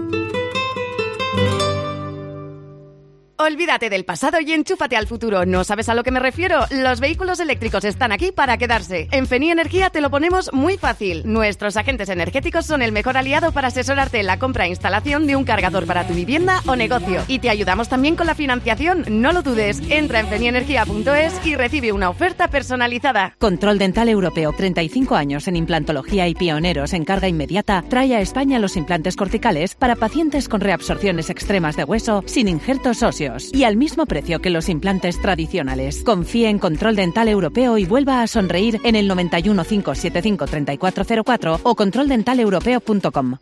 Olvídate del pasado y enchúfate al futuro. ¿No sabes a lo que me refiero? Los vehículos eléctricos están aquí para quedarse. En Feni Energía te lo ponemos muy fácil. Nuestros agentes energéticos son el mejor aliado para asesorarte en la compra e instalación de un cargador para tu vivienda o negocio. Y te ayudamos también con la financiación. No lo dudes. Entra en fenienergia.es y recibe una oferta personalizada. Control Dental Europeo, 35 años en implantología y pioneros en carga inmediata, trae a España los implantes corticales para pacientes con reabsorciones extremas de hueso sin injertos óseos. Y al mismo precio que los implantes tradicionales. Confíe en Control Dental Europeo y vuelva a sonreír en el 91 575 3404 o controldentaleuropeo.com.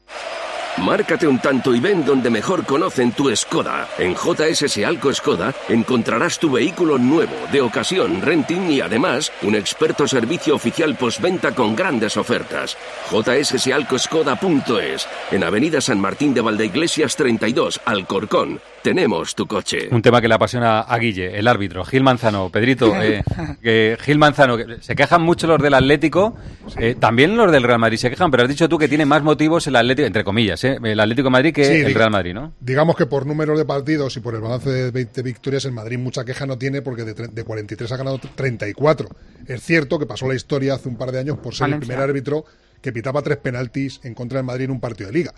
Márcate un tanto y ven donde mejor conocen tu Skoda. En JSS Alco Skoda encontrarás tu vehículo nuevo, de ocasión, renting y además un experto servicio oficial postventa con grandes ofertas. jssalcoskoda.es En Avenida San Martín de Valdeiglesias 32, Alcorcón. Tenemos tu coche. Un tema que le apasiona a Guille, el árbitro, Gil Manzano. Pedrito, eh, Gil Manzano, que se quejan mucho los del Atlético, eh, también los del Real Madrid se quejan, pero has dicho tú que tiene más motivos el Atlético, entre comillas, eh, el Atlético de Madrid que Sí, el Real Madrid, ¿no? Digamos que por números de partidos y por el balance de 20 victorias, el Madrid mucha queja no tiene porque de, de 43 ha ganado 34. Es cierto que pasó la historia hace un par de años por ser el primer árbitro que pitaba tres penaltis en contra del Madrid en un partido de liga,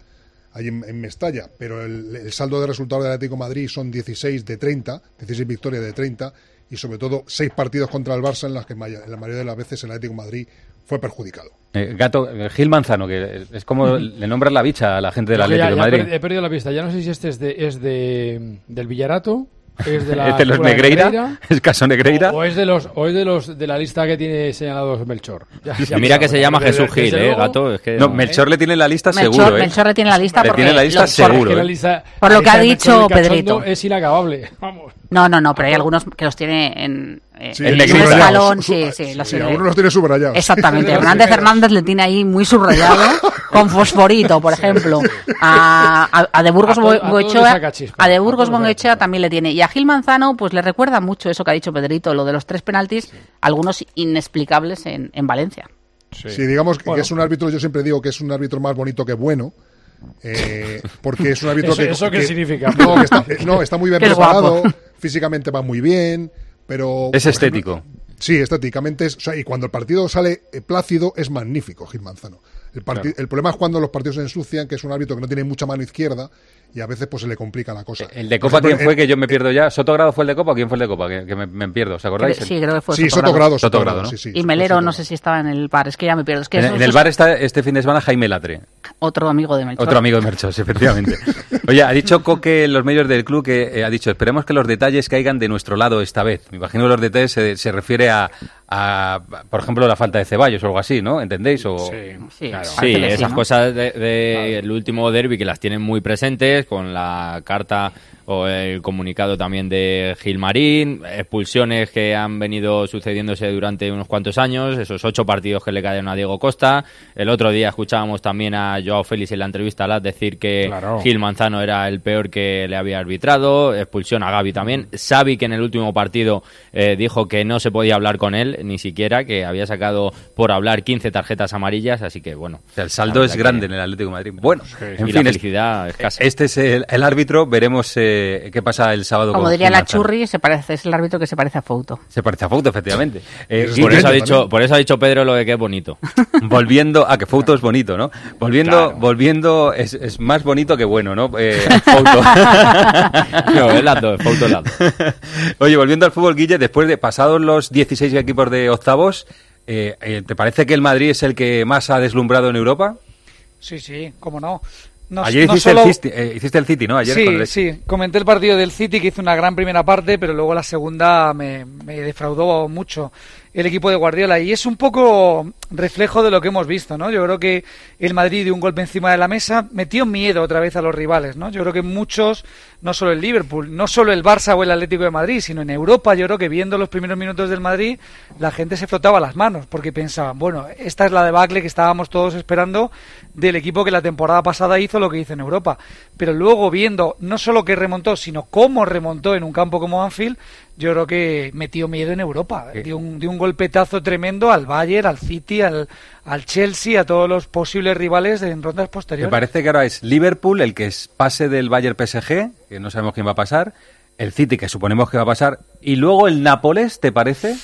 ahí en, en Mestalla. Pero el, el saldo de resultados del Atlético de Madrid son 16 de 30, 16 victorias de 30 y sobre todo seis partidos contra el Barça en las que en la mayoría de las veces el Atlético de Madrid fue perjudicado. Eh, Gato, eh, Gil Manzano, que es como le nombran la bicha a la gente del que ya- Atlético de ya Madrid. he perdido la pista. Ya no sé si este es, de, es de, del Villarato, es de la ¿Es de los escuela Negreira? ¿Es caso Negreira? O, o es de los o es de los de la lista que tiene señalados Melchor. Ya- Y ya mira me que se llama Jesús Gil, eh, gato. Es que No, Melchor le tiene la lista Melchor, seguro, ¿eh? Melchor le tiene la lista Le porque tiene la lista lo- seguro, Es que la ¿eh? lista- Por lo que ha dicho Pedrito. Es inacabable. Vamos. No, no, no, pero hay algunos que los tiene en, eh, Sí, en el escalón. Subrayados. Sí, sí, los Sí, tiene. algunos los tiene subrayados. Exactamente. Hernández. Hernández le tiene ahí muy subrayado, con fosforito, por ejemplo. A, a, a de Burgos Goicoechea- a de Burgos Bongoechea también le tiene. Y a Gil Manzano, pues le recuerda mucho eso que ha dicho Pedrito, lo de los tres penaltis, algunos inexplicables en, en Valencia. Sí, digamos que, es un árbitro, yo siempre digo que es un árbitro más bonito que bueno. eh, porque es un árbitro ¿Eso- que. eso qué que- significa? No, que está, eh, no, está muy bien preparado, físicamente va muy bien, pero. Es estético. ejemplo, sí, estéticamente es. O sea, y cuando el partido sale eh, plácido, es magnífico, Gil Manzano. El, el problema es cuando los partidos se ensucian, que es un árbitro que no tiene mucha mano izquierda y a veces pues se le complica la cosa. El de Copa, ejemplo, ¿quién fue? Que yo me pierdo ya. ¿Sotogrado fue el de Copa o quién fue el de Copa? Que, que me, me pierdo, ¿os acordáis? Sí, creo que fue Sí, Sotogrado. Sotogrado, Sotogrado, ¿no? sí, sí. y Melero, no sé si estaba en el bar, es que ya me pierdo. Es que En, eso- en el bar es está este fin de semana Jaime Latre, otro amigo de Melchor. otro amigo de Merchos, efectivamente. Oye, ha dicho Coque en los medios del club que eh, ha dicho, esperemos que los detalles caigan de nuestro lado esta vez. Me imagino que los detalles se, se refiere a, a, por ejemplo, la falta de Ceballos o algo así, ¿no? ¿Entendéis? O... Sí, que sí, esas ¿no? cosas del de, el último derby que las tienen muy presentes, con la carta o el comunicado también de Gilmarín, expulsiones que han venido sucediéndose durante unos cuantos años, esos ocho partidos que le cayeron a Diego Costa. El otro día escuchábamos también a Joao Félix en la entrevista a las decir que Claro. Gil Manzano era el peor que le había arbitrado, expulsión a Gaby también. Xavi que en el último partido eh, dijo que no se podía hablar con él, ni siquiera, que había sacado por hablar 15 tarjetas amarillas, así que bueno. O sea, el saldo es grande que- en el Atlético de Madrid. Bueno, en y fin, la es- felicidad escasa. este es el, el árbitro. Veremos eh, qué pasa el sábado. Como con diría la. Churri, se parece, es el árbitro que se parece a Fouto. Se parece a Fouto, efectivamente. Eh, por, eso ha dicho, por eso ha dicho Pedro lo de que es bonito. volviendo a que Fouto es bonito, ¿no? Volviendo, Claro. volviendo es, es más bonito que bueno, ¿no? Eh, Fouto. No, es las dos, Fouto es las dos. Oye, volviendo al fútbol, Guille, después de pasados los 16 equipos de octavos, eh, eh, ¿te parece que el Madrid es el que más ha deslumbrado en Europa? Sí, sí, cómo no. No- Ayer no hiciste, solo- el City, eh, hiciste el City, ¿no? Ayer con sí, el- sí. Comenté el partido del City que hizo una gran primera parte, pero luego la segunda me, me defraudó mucho el equipo de Guardiola. Y es un poco reflejo de lo que hemos visto, ¿no? Yo creo que el Madrid dio un golpe encima de la mesa, metió miedo otra vez a los rivales, ¿no? Yo creo que muchos, no solo el Liverpool, no solo el Barça o el Atlético de Madrid, sino en Europa, yo creo que viendo los primeros minutos del Madrid, la gente se frotaba las manos, porque pensaban, bueno, esta es la debacle que estábamos todos esperando del equipo que la temporada pasada hizo lo que hizo en Europa. Pero luego viendo no solo que remontó, sino cómo remontó en un campo como Anfield, yo creo que metió miedo en Europa. Dio un, dio un golpetazo tremendo al Bayern, al City, al, al Chelsea, a todos los posibles rivales en rondas Me posteriores. parece que ahora es Liverpool el que es pase del Bayern PSG, que no sabemos quién va a pasar, el City que suponemos que va a pasar, y luego el Nápoles, ¿te parece?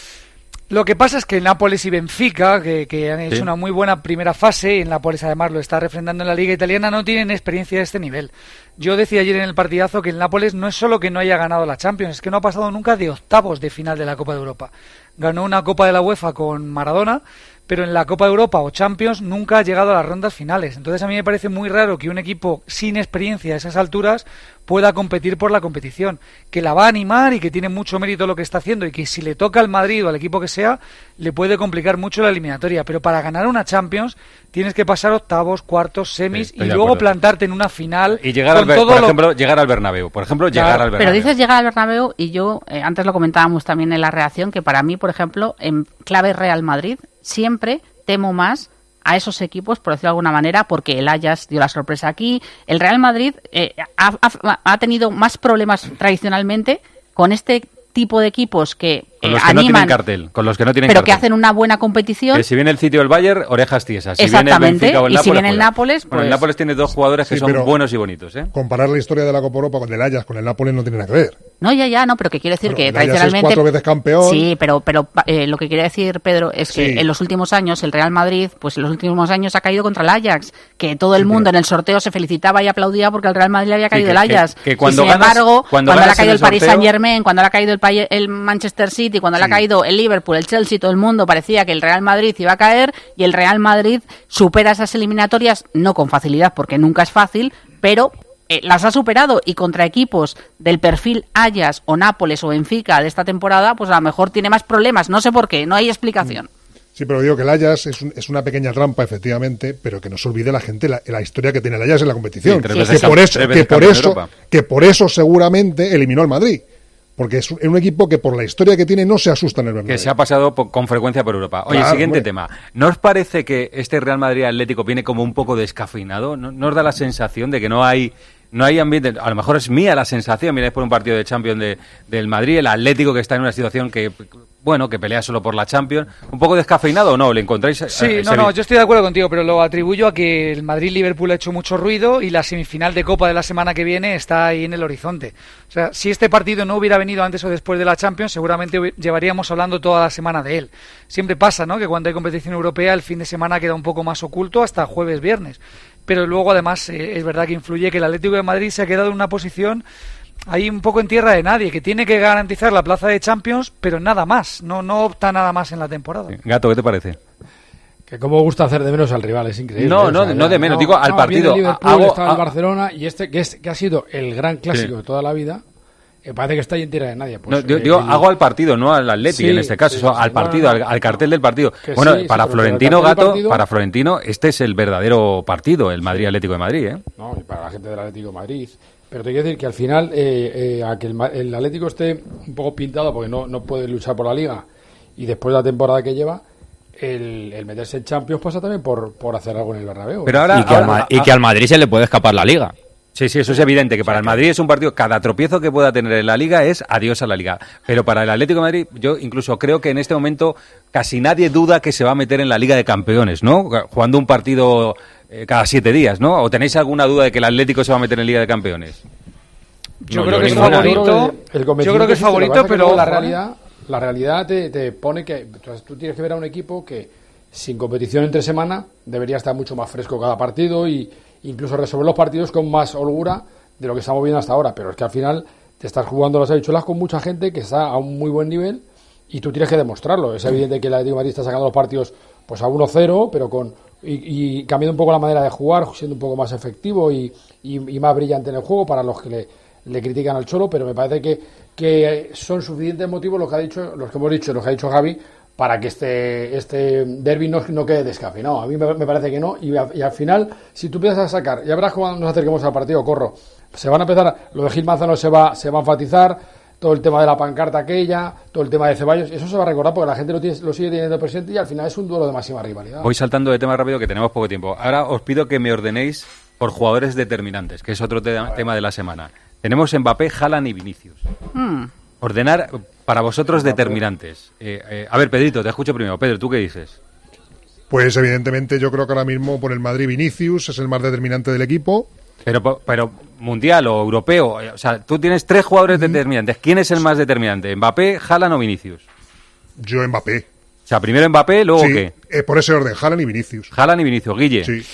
Lo que pasa es que Nápoles y Benfica, que, que han hecho Sí. una muy buena primera fase, y el Nápoles además lo está refrendando en la liga italiana, no tienen experiencia de este nivel. Yo decía ayer en el partidazo que el Nápoles no es solo que no haya ganado la Champions, es que no ha pasado nunca de octavos de final de la Copa de Europa. Ganó una Copa de la UEFA con Maradona, pero en la Copa de Europa o Champions nunca ha llegado a las rondas finales. Entonces a mí me parece muy raro que un equipo sin experiencia a esas alturas pueda competir por la competición, que la va a animar y que tiene mucho mérito lo que está haciendo y que si le toca al Madrid o al equipo que sea, le puede complicar mucho la eliminatoria. Pero para ganar una Champions tienes que pasar octavos, cuartos, semis y luego acuerdo. plantarte en una final Y llegar con al, por lo- ejemplo, llegar al Bernabéu. Por ejemplo, llegar al Pero Bernabéu. dices llegar al Bernabéu y yo, eh, antes lo comentábamos también en la reacción, que para mí, por ejemplo, en clave Real Madrid, siempre temo más a esos equipos, por decirlo de alguna manera, porque el Ajax dio la sorpresa aquí. El Real Madrid eh, ha, tenido más problemas tradicionalmente con este tipo de equipos que Con los que no animan, tienen cartel. Con los que no tienen pero que cartel. hacen una buena competición. Que si viene el sitio del Bayern, orejas tiesas. Si viene el Exactamente, Benfica o el y si Nápoles, viene el. Nápoles, Bueno, el pues- Nápoles tiene dos jugadores que Sí, son pero- buenos y bonitos, ¿eh? Comparar la historia de la Copa Europa con el Ajax, con el Nápoles, no tiene nada que ver. No, ya, ya, no, pero que quiere decir Claro, que Ajax es tradicionalmente. cuatro veces campeón. Sí, pero, pero eh, lo que quiere decir Pedro es que Sí. en los últimos años el Real Madrid, pues en los últimos años ha caído contra el Ajax, que todo el mundo en el sorteo se felicitaba y aplaudía porque el Real Madrid le había caído que- el Ajax. que- que cuando y sin ganas- embargo, cuando cuando, le ha caído el el Paris Saint Germain, cuando le ha caído el Manchester City, cuando le ha caído el Liverpool, el Chelsea, todo el mundo parecía que el Real Madrid iba a caer y el Real Madrid supera esas eliminatorias, no con facilidad porque nunca es fácil, pero eh, las ha superado y contra equipos del perfil Ajax o Nápoles o Benfica de esta temporada, pues a lo mejor tiene más problemas. No sé por qué, no hay explicación. Sí, pero digo que el Ajax es, un- es una pequeña trampa, efectivamente, pero que no se olvide la gente la, la historia que tiene el Ajax en la competición. Sí, que, por eso, que, por eso, Europa. que por eso seguramente eliminó al Madrid. Porque es un, equipo que por la historia que tiene no se asusta en el Bernabéu. Que se ha pasado con frecuencia por Europa. Oye, Claro, siguiente tema. ¿No os parece que este Real Madrid Atlético viene como un poco descafeinado? ¿No, no os da la sensación de que no hay no hay ambiente? A lo mejor es mía la sensación, miráis por un partido de Champions de, del Madrid, el Atlético que está en una situación que, bueno, que pelea solo por la Champions. ¿Un poco descafeinado o no? ¿Le encontráis? Sí, no, no, yo estoy de acuerdo contigo, pero lo atribuyo a que el Madrid-Liverpool ha hecho mucho ruido y la semifinal de Copa de la semana que viene está ahí en el horizonte. O sea, si este partido no hubiera venido antes o después de la Champions, seguramente llevaríamos hablando toda la semana de él. Siempre pasa, ¿no? Que cuando hay competición europea, el fin de semana queda un poco más oculto hasta jueves-viernes. Pero luego, además, eh, es verdad que influye que el Atlético de Madrid se ha quedado en una posición ahí un poco en tierra de nadie, que tiene que garantizar la plaza de Champions, pero nada más, no, no opta nada más en la temporada. Gato, ¿qué te parece? Que cómo gusta hacer de menos al rival, es increíble. No, no, no de menos, digo, al partido. Liverpool, Hago- el ha- Barcelona y este que, es, que ha sido el gran clásico Sí. de toda la vida, eh, parece que está ahí en tierra de nadie. Pues, No, yo eh, digo, el- hago al partido, no al Atleti Sí, en este caso, sí, o sea, sí, al partido, no, al, no. al cartel del partido. Bueno, sí, para Florentino Gato, partido- para Florentino, este es el verdadero partido, el Madrid Atlético de Madrid, ¿eh? No, y para la gente del Atlético de Madrid. Pero te quiero decir que al final, eh, eh, a que el, Ma- el Atlético esté un poco pintado porque no, no puede luchar por la liga y después de la temporada que lleva, el, el meterse en Champions pasa también por, por hacer algo en el Bernabéu. Pero ahora- y, que al, Ma- y que al Madrid se le puede escapar la liga. Sí, sí, eso es evidente, que para el Madrid es un partido, cada tropiezo que pueda tener en la liga es adiós a la liga. Pero para el Atlético de Madrid, yo incluso creo que en este momento casi nadie duda que se va a meter en la Liga de Campeones, ¿no? Jugando un partido eh, cada siete días, ¿no? ¿O tenéis alguna duda de que el Atlético se va a meter en Liga de Campeones? Yo No, creo yo que es ninguna. favorito. El Yo creo que es favorito, que pero la realidad, la realidad te, te pone que tú tienes que ver a un equipo que sin competición entre semana debería estar mucho más fresco cada partido y incluso resolver los partidos con más holgura de lo que estamos viendo hasta ahora. Pero es que al final te estás jugando las habichuelas con mucha gente que está a un muy buen nivel y tú tienes que demostrarlo. Es evidente que el Atlético de Madrid está sacando los partidos pues a 1-0, pero con y, cambiando un poco la manera de jugar, siendo un poco más efectivo y, y- más brillante en el juego para los que le, le critican al Cholo, pero me parece que, que son suficientes motivos los que ha dicho, los que hemos dicho, los que ha dicho Javi, para que este, este derby no, no quede descafeinado. A mí me, me parece que no, y, a- y al final, si tú empiezas a sacar, ya verás cuando nos acerquemos al partido, corro, se van a empezar, lo de Gil Manzano se va, se va a enfatizar, todo el tema de la pancarta aquella, todo el tema de Ceballos, eso se va a recordar porque la gente lo, tiene- lo sigue teniendo presente y al final es un duelo de máxima rivalidad. Voy saltando de tema rápido que tenemos poco tiempo. Ahora os pido que me ordenéis por jugadores determinantes, que es otro te- tema de la semana. Tenemos Mbappé, Haaland y Vinicius. Hmm. Ordenar para vosotros determinantes. Eh, eh, a ver, Pedrito, te escucho primero. Pedro, ¿tú qué dices? Pues evidentemente yo creo que ahora mismo por el Madrid Vinicius es el más determinante del equipo. Pero, pero mundial o europeo, eh, o sea, tú tienes tres jugadores determinantes. ¿Quién es el más determinante? ¿Mbappé, Haaland o Vinicius? Yo Mbappé. O sea, primero Mbappé, luego Sí, qué? eh, por ese orden, Haaland y Vinicius. Haaland y Vinicius. Guille. Sí.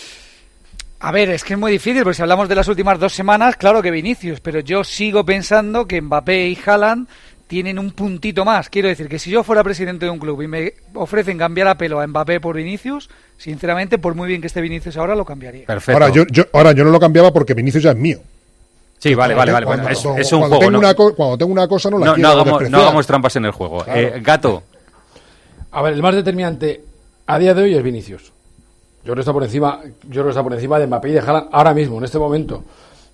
A ver, es que es muy difícil, porque si hablamos de las últimas dos semanas, claro que Vinicius, pero yo sigo pensando que Mbappé y Haaland tienen un puntito más. Quiero decir que si yo fuera presidente de un club y me ofrecen cambiar a pelo a Mbappé por Vinicius, sinceramente, por muy bien que esté Vinicius ahora, lo cambiaría. Ahora yo, yo, ahora yo no lo cambiaba porque Vinicius ya es mío. Sí, vale, vale, vale. Cuando- es, cuando- es un cuando juego. tengo No, una co- cuando tengo una cosa no la no, quiero no hagamos, no hagamos trampas en el juego. Claro. Eh, Gato, A ver, el más determinante a día de hoy es Vinicius. Yo creo que está por encima, yo creo que está por encima de Mbappé y de Haaland ahora mismo, en este momento.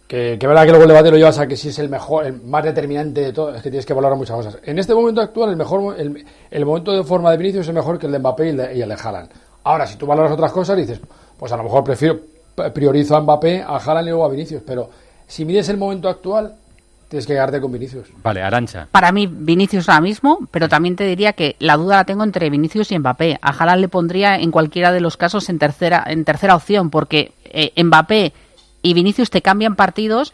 Que, que verdad que luego el debate lo llevas a que si es el mejor, el más determinante de todo, es que tienes que valorar muchas cosas. En este momento actual, el mejor, el, el momento de forma de Vinicius es mejor que el de Mbappé y el de, y. Ahora, si tú valoras otras cosas, dices, pues a lo mejor prefiero, priorizo a Mbappé, a Haaland y luego a Vinicius. Pero si mides el momento actual, tienes que quedarte con Vinicius. vale, Arancha. Para mí, Vinicius ahora mismo, pero también te diría que la duda la tengo entre Vinicius y Mbappé. A Haaland le pondría en cualquiera de los casos en tercera, en tercera opción, porque eh, Mbappé y Vinicius te cambian partidos.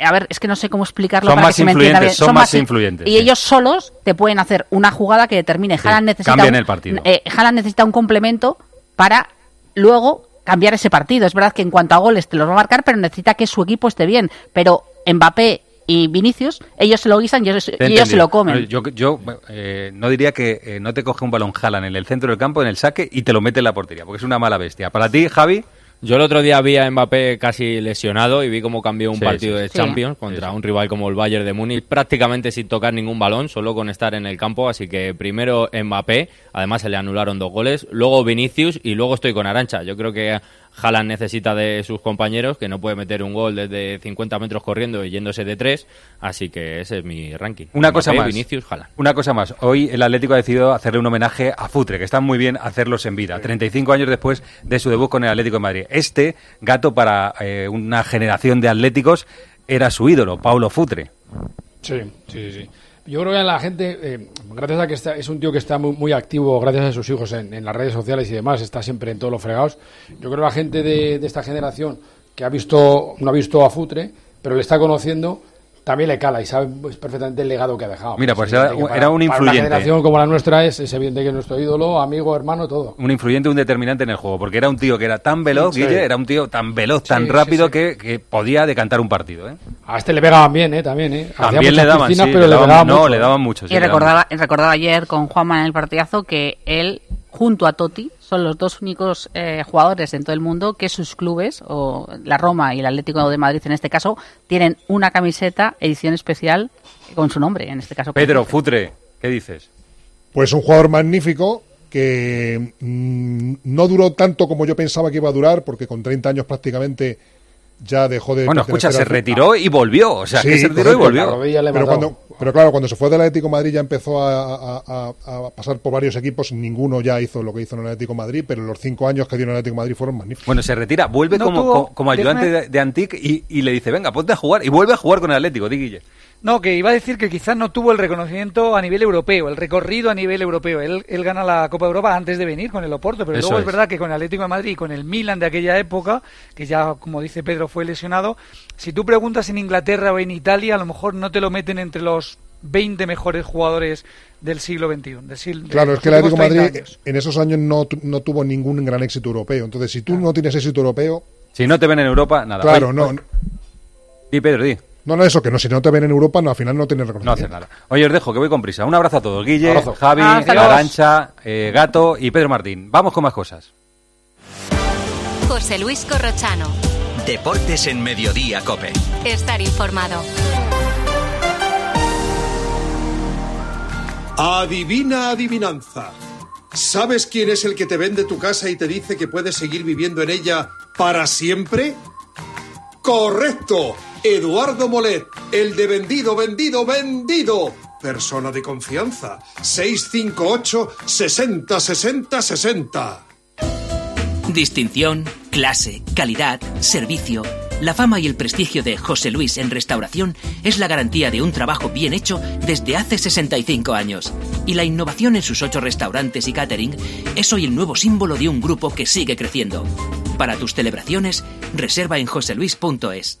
A ver, es que no sé cómo explicarlo Son para más que se me entienda bien. influyentes, son más in- influyentes, Y sí. ellos solos te pueden hacer una jugada que determine. Haaland necesita cambian un- el partido. eh, Haaland necesita un complemento para luego cambiar ese partido. Es verdad que en cuanto a goles te los va a marcar, pero necesita que su equipo esté bien. Pero Mbappé y Vinicius, ellos se lo guisan y ellos, ellos se lo comen. Yo, yo eh, no diría que eh, no te coge un balón Jalan en el centro del campo, en el saque, y te lo mete en la portería, porque es una mala bestia. Para ti, Javi, Yo el otro día vi a Mbappé casi lesionado y vi cómo cambió un Sí, partido sí, de sí. Champions contra un rival como el Bayern de Múnich prácticamente sin tocar ningún balón, solo con estar en el campo. Así que primero Mbappé, además se le anularon dos goles, luego Vinicius y luego estoy con Arancha. Yo creo que Haaland necesita de sus compañeros, que no puede meter un gol desde 50 metros corriendo y yéndose de tres. Así que ese es mi ranking. Una Mbappé, cosa más. Vinicius, Haaland. Una cosa más. Hoy el Atlético ha decidido hacerle un homenaje a Futre, que está muy bien hacerlos en vida. 35 años después de su debut con el Atlético de Madrid. Este gato para eh, una generación de atléticos era su ídolo, Paulo Futre. Sí, sí, sí. Yo creo que la gente, eh, gracias a que está, es un tío que está muy, muy activo, gracias a sus hijos en, en las redes sociales y demás, está siempre en todos los fregados. Yo creo que la gente de, de esta generación que ha visto, no ha visto a Futre, pero le está conociendo, también le cala y sabe pues, perfectamente el legado que ha dejado. Mira, pues era- que era un Para influyente. una generación como la nuestra es, es evidente que es nuestro ídolo, amigo, hermano, todo. Un influyente, un determinante en el juego, porque era un tío que era tan veloz, Sí. Guille, era un tío tan veloz, tan Sí, sí, rápido sí. Que, que podía decantar un partido. ¿eh? A este le pegaban bien, ¿eh? También, ¿eh? Hacía También le muchas daban, junto a Totti, son los dos únicos eh, jugadores en todo el mundo que sus clubes, o la Roma y el Atlético de Madrid en este caso, tienen una camiseta edición especial con su nombre, en este caso. Pedro, Futre. Futre, ¿qué dices? Pues un jugador magnífico que mm, no duró tanto como yo pensaba que iba a durar, porque con 30 años prácticamente ya dejó de. Bueno, escucha, se retiró y volvió. O sea, Sí, que se retiró y volvió. Pero, cuando, pero claro, cuando se fue del Atlético de Madrid ya empezó a, a- a- a pasar por varios equipos. Ninguno ya hizo lo que hizo en el Atlético de Madrid, pero los cinco años que dio en el Atlético de Madrid fueron magníficos. Bueno, se retira, vuelve No como, tuvo- como, como ayudante déjame- de, de Antic y, y le dice, venga, ponte a jugar. Y vuelve a jugar con el Atlético, di Guille. No, que iba a decir que quizás no tuvo el reconocimiento a nivel europeo, el recorrido a nivel europeo. Él, él gana la Copa de Europa antes de venir con el Oporto, pero Eso luego es. es. verdad que con el Atlético de Madrid y con el Milan de aquella época, que ya, como dice Pedro, fue lesionado, si tú preguntas en Inglaterra o en Italia, a lo mejor no te lo meten entre los 20 mejores jugadores del siglo XXI. Del siglo, de Claro, es que el Atlético de últimos 30 Madrid años. en esos años no, tu- no tuvo ningún gran éxito europeo. Entonces, si tú no tienes éxito europeo. Si no te ven en Europa, nada. Claro, Oye, no. Di, Pedro, di. No, no, eso, que no, si no te ven en Europa, no, al final no tienes No reconocimiento. haces nada. Oye, os dejo, que voy con prisa. Un abrazo a todos. Guille, Abrazo. Javi. Arancha, eh, Gato y Pedro Martín. Vamos con más cosas. José Luis Corrochano. Deportes en Mediodía, Cope. Estar informado. Adivina adivinanza. ¿Sabes quién es el que te vende tu casa y te dice que puedes seguir viviendo en ella para siempre? Correcto. Eduardo Molet, el de vendido, vendido, vendido. Persona de confianza. 658 60 60 60. Distinción, clase, calidad, servicio. La fama y el prestigio de José Luis en restauración es la garantía de un trabajo bien hecho desde hace 65 años. Y la innovación en sus ocho restaurantes y catering es hoy el nuevo símbolo de un grupo que sigue creciendo. Para tus celebraciones, reserva en joseluis.es.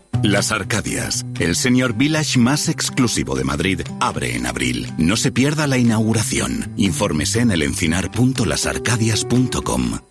Las Arcadias, el senior village más exclusivo de Madrid, abre en abril. No se pierda la inauguración. Infórmese en elencinar.lasarcadias.com.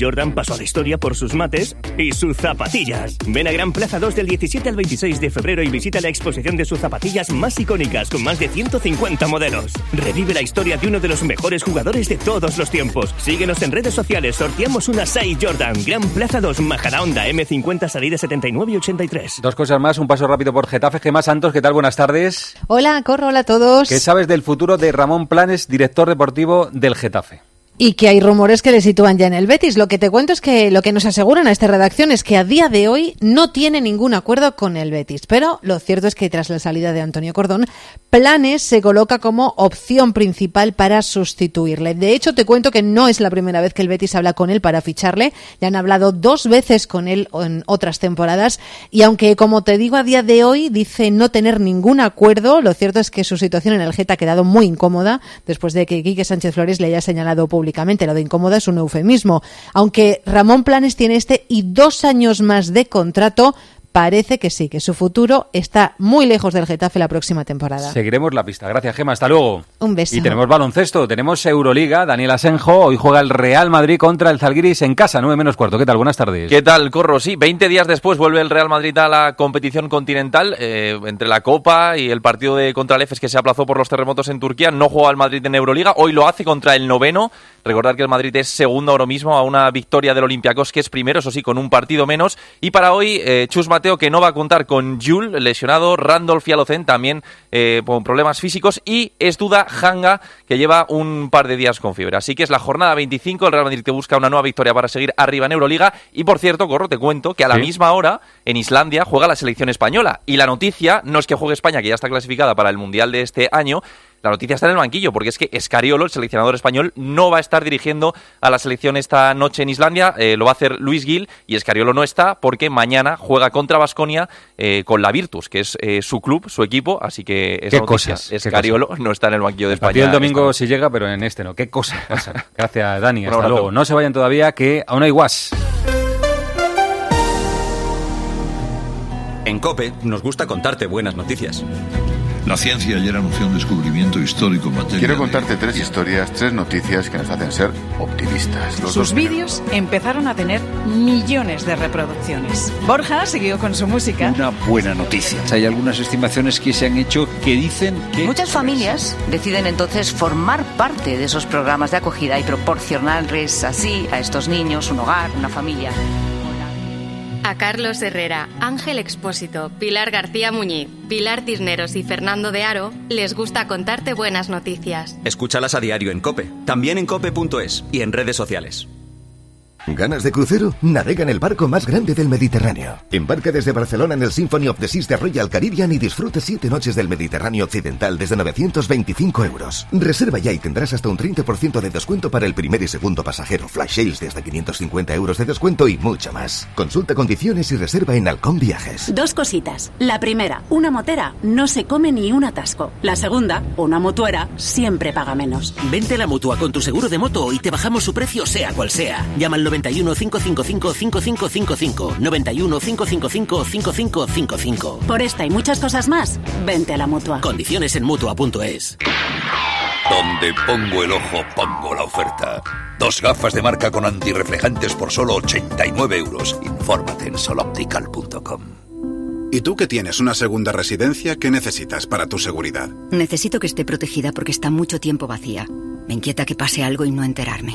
Jordan pasó a la historia por sus mates y sus zapatillas. Ven a Gran Plaza 2 del 17 al 26 de febrero y visita la exposición de sus zapatillas más icónicas con más de 150 modelos. Revive la historia de uno de los mejores jugadores de todos los tiempos. Síguenos en redes sociales, sorteamos una 6 Jordan. Gran Plaza 2, Majadahonda, M50, salida 79 y 83. Dos cosas más, un paso rápido por Getafe. Gemma Santos, ¿qué tal? Buenas tardes. Hola, Corro, hola a todos. ¿Qué sabes del futuro de Ramón Planes, director deportivo del Getafe? Y que hay rumores que le sitúan ya en el Betis. Lo que te cuento es que lo que nos aseguran a esta redacción es que a día de hoy no tiene ningún acuerdo con el Betis. Pero lo cierto es que tras la salida de Antonio Cordón, Planes se coloca como opción principal para sustituirle. De hecho, te cuento que no es la primera vez que el Betis habla con él para ficharle. Ya han hablado dos veces con él en otras temporadas. Y aunque, como te digo, a día de hoy dice no tener ningún acuerdo, lo cierto es que su situación en el Geta ha quedado muy incómoda después de que Quique Sánchez Flores le haya señalado públicamente. Lo de incómoda es un eufemismo. Aunque Ramón Planes tiene este y dos años más de contrato, parece que sí, que su futuro está muy lejos del Getafe la próxima temporada. Seguiremos la pista. Gracias, Gema. Hasta luego. Un beso. Y tenemos baloncesto, tenemos Euroliga. Daniel Asenjo, hoy juega el Real Madrid contra el Zalgiris en casa, 9 menos cuarto. ¿Qué tal? Buenas tardes. ¿Qué tal, Corro? Sí, 20 días después vuelve el Real Madrid a la competición continental. eh, entre la Copa y el partido de contra el EFES que se aplazó por los terremotos en Turquía. No juega el Madrid en Euroliga. Hoy lo hace contra el noveno. Recordar que el Madrid es segundo ahora mismo a una victoria del Olympiacos, que es primero, eso sí, con un partido menos. Y para hoy, eh, Chus Mateo, que no va a contar con Jules, lesionado, Randolph y Alocen, también eh, con problemas físicos, y es duda Hanga, que lleva un par de días con fiebre. Así que es la jornada 25, el Real Madrid que busca una nueva victoria para seguir arriba en Euroliga. Y por cierto, Corro, te cuento que a la Sí. misma hora, en Islandia, juega la selección española. Y la noticia no es que juegue España, que ya está clasificada para el Mundial de este año, la noticia está en el banquillo, porque es que Escariolo, el seleccionador español, no va a estar dirigiendo a la selección esta noche en Islandia, eh, lo va a hacer Luis Gil, y Escariolo no está porque mañana juega contra Basconia con la Virtus, que es eh, su club, su equipo, así que esa Qué noticia, cosas, qué Escariolo no está en el banquillo de El España. del domingo sí llega, pero en este no. ¿Qué cosa pasa? Gracias, Dani. Hasta luego. No se vayan todavía, que aún hay guas. En COPE nos gusta contarte buenas noticias. La ciencia ayer anunció un descubrimiento histórico en materia Quiero de- contarte tres historias, tres noticias que nos hacen ser optimistas. Los Sus dos vídeos empezaron a tener millones de reproducciones. Borja siguió con su música. Una buena noticia. Hay algunas estimaciones que se han hecho que dicen que Muchas familias deciden entonces formar parte de esos programas de acogida y proporcionarles así a estos niños un hogar, una familia. A Carlos Herrera, Ángel Expósito, Pilar García Muñiz, Pilar Tisneros y Fernando de Aro les gusta contarte buenas noticias. Escúchalas a diario en COPE, también en cope.es y en redes sociales. ¿Ganas de crucero? Navega en el barco más grande del Mediterráneo. Embarca desde Barcelona en el Symphony of the Seas de Royal Caribbean y disfrute siete noches del Mediterráneo Occidental desde 925 euros. Reserva ya y tendrás hasta un 30% de descuento para el primer y segundo pasajero, flash sales de hasta 550 euros de descuento y mucho más. Consulta condiciones y reserva en Halcón Viajes. Dos cositas. La primera, una motera no se come ni un atasco. La segunda, una motuera siempre paga menos. Vente a la mutua con tu seguro de moto y te bajamos su precio sea cual sea. Llama al 91 555 5555. 91 555 5555. Por esta y muchas cosas más, vente a la mutua. Condiciones en mutua.es. Donde pongo el ojo, pongo la oferta. Dos gafas de marca con antirreflejantes por solo 89 euros. Infórmate en soloptical.com. ¿Y tú que tienes una segunda residencia, qué necesitas para tu seguridad? Necesito que esté protegida porque está mucho tiempo vacía. Me inquieta que pase algo y no enterarme.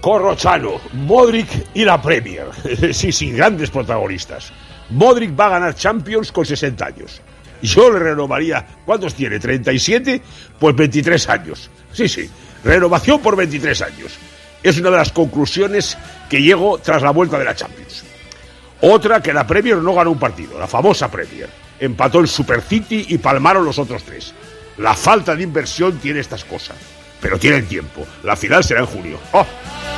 Corrochano, Modric y la Premier. sí, sí, grandes protagonistas. Modric va a ganar Champions con 60 años. Yo le renovaría, ¿cuántos tiene? ¿37? Pues 23 años. Sí, sí, renovación por 23 años. Es una de las conclusiones que llego tras la vuelta de la Champions. Otra que la Premier no ganó un partido, la famosa Premier. Empató el Super City y palmaron los otros tres. La falta de inversión tiene estas cosas. Pero tienen tiempo. La final será en junio. ¡Oh!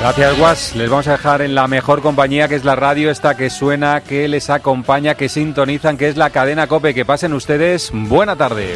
Gracias, Guas. Les vamos a dejar en la mejor compañía que es la radio, esta que suena, que les acompaña, que sintonizan, que es la cadena Cope. Que pasen ustedes. Buena tarde.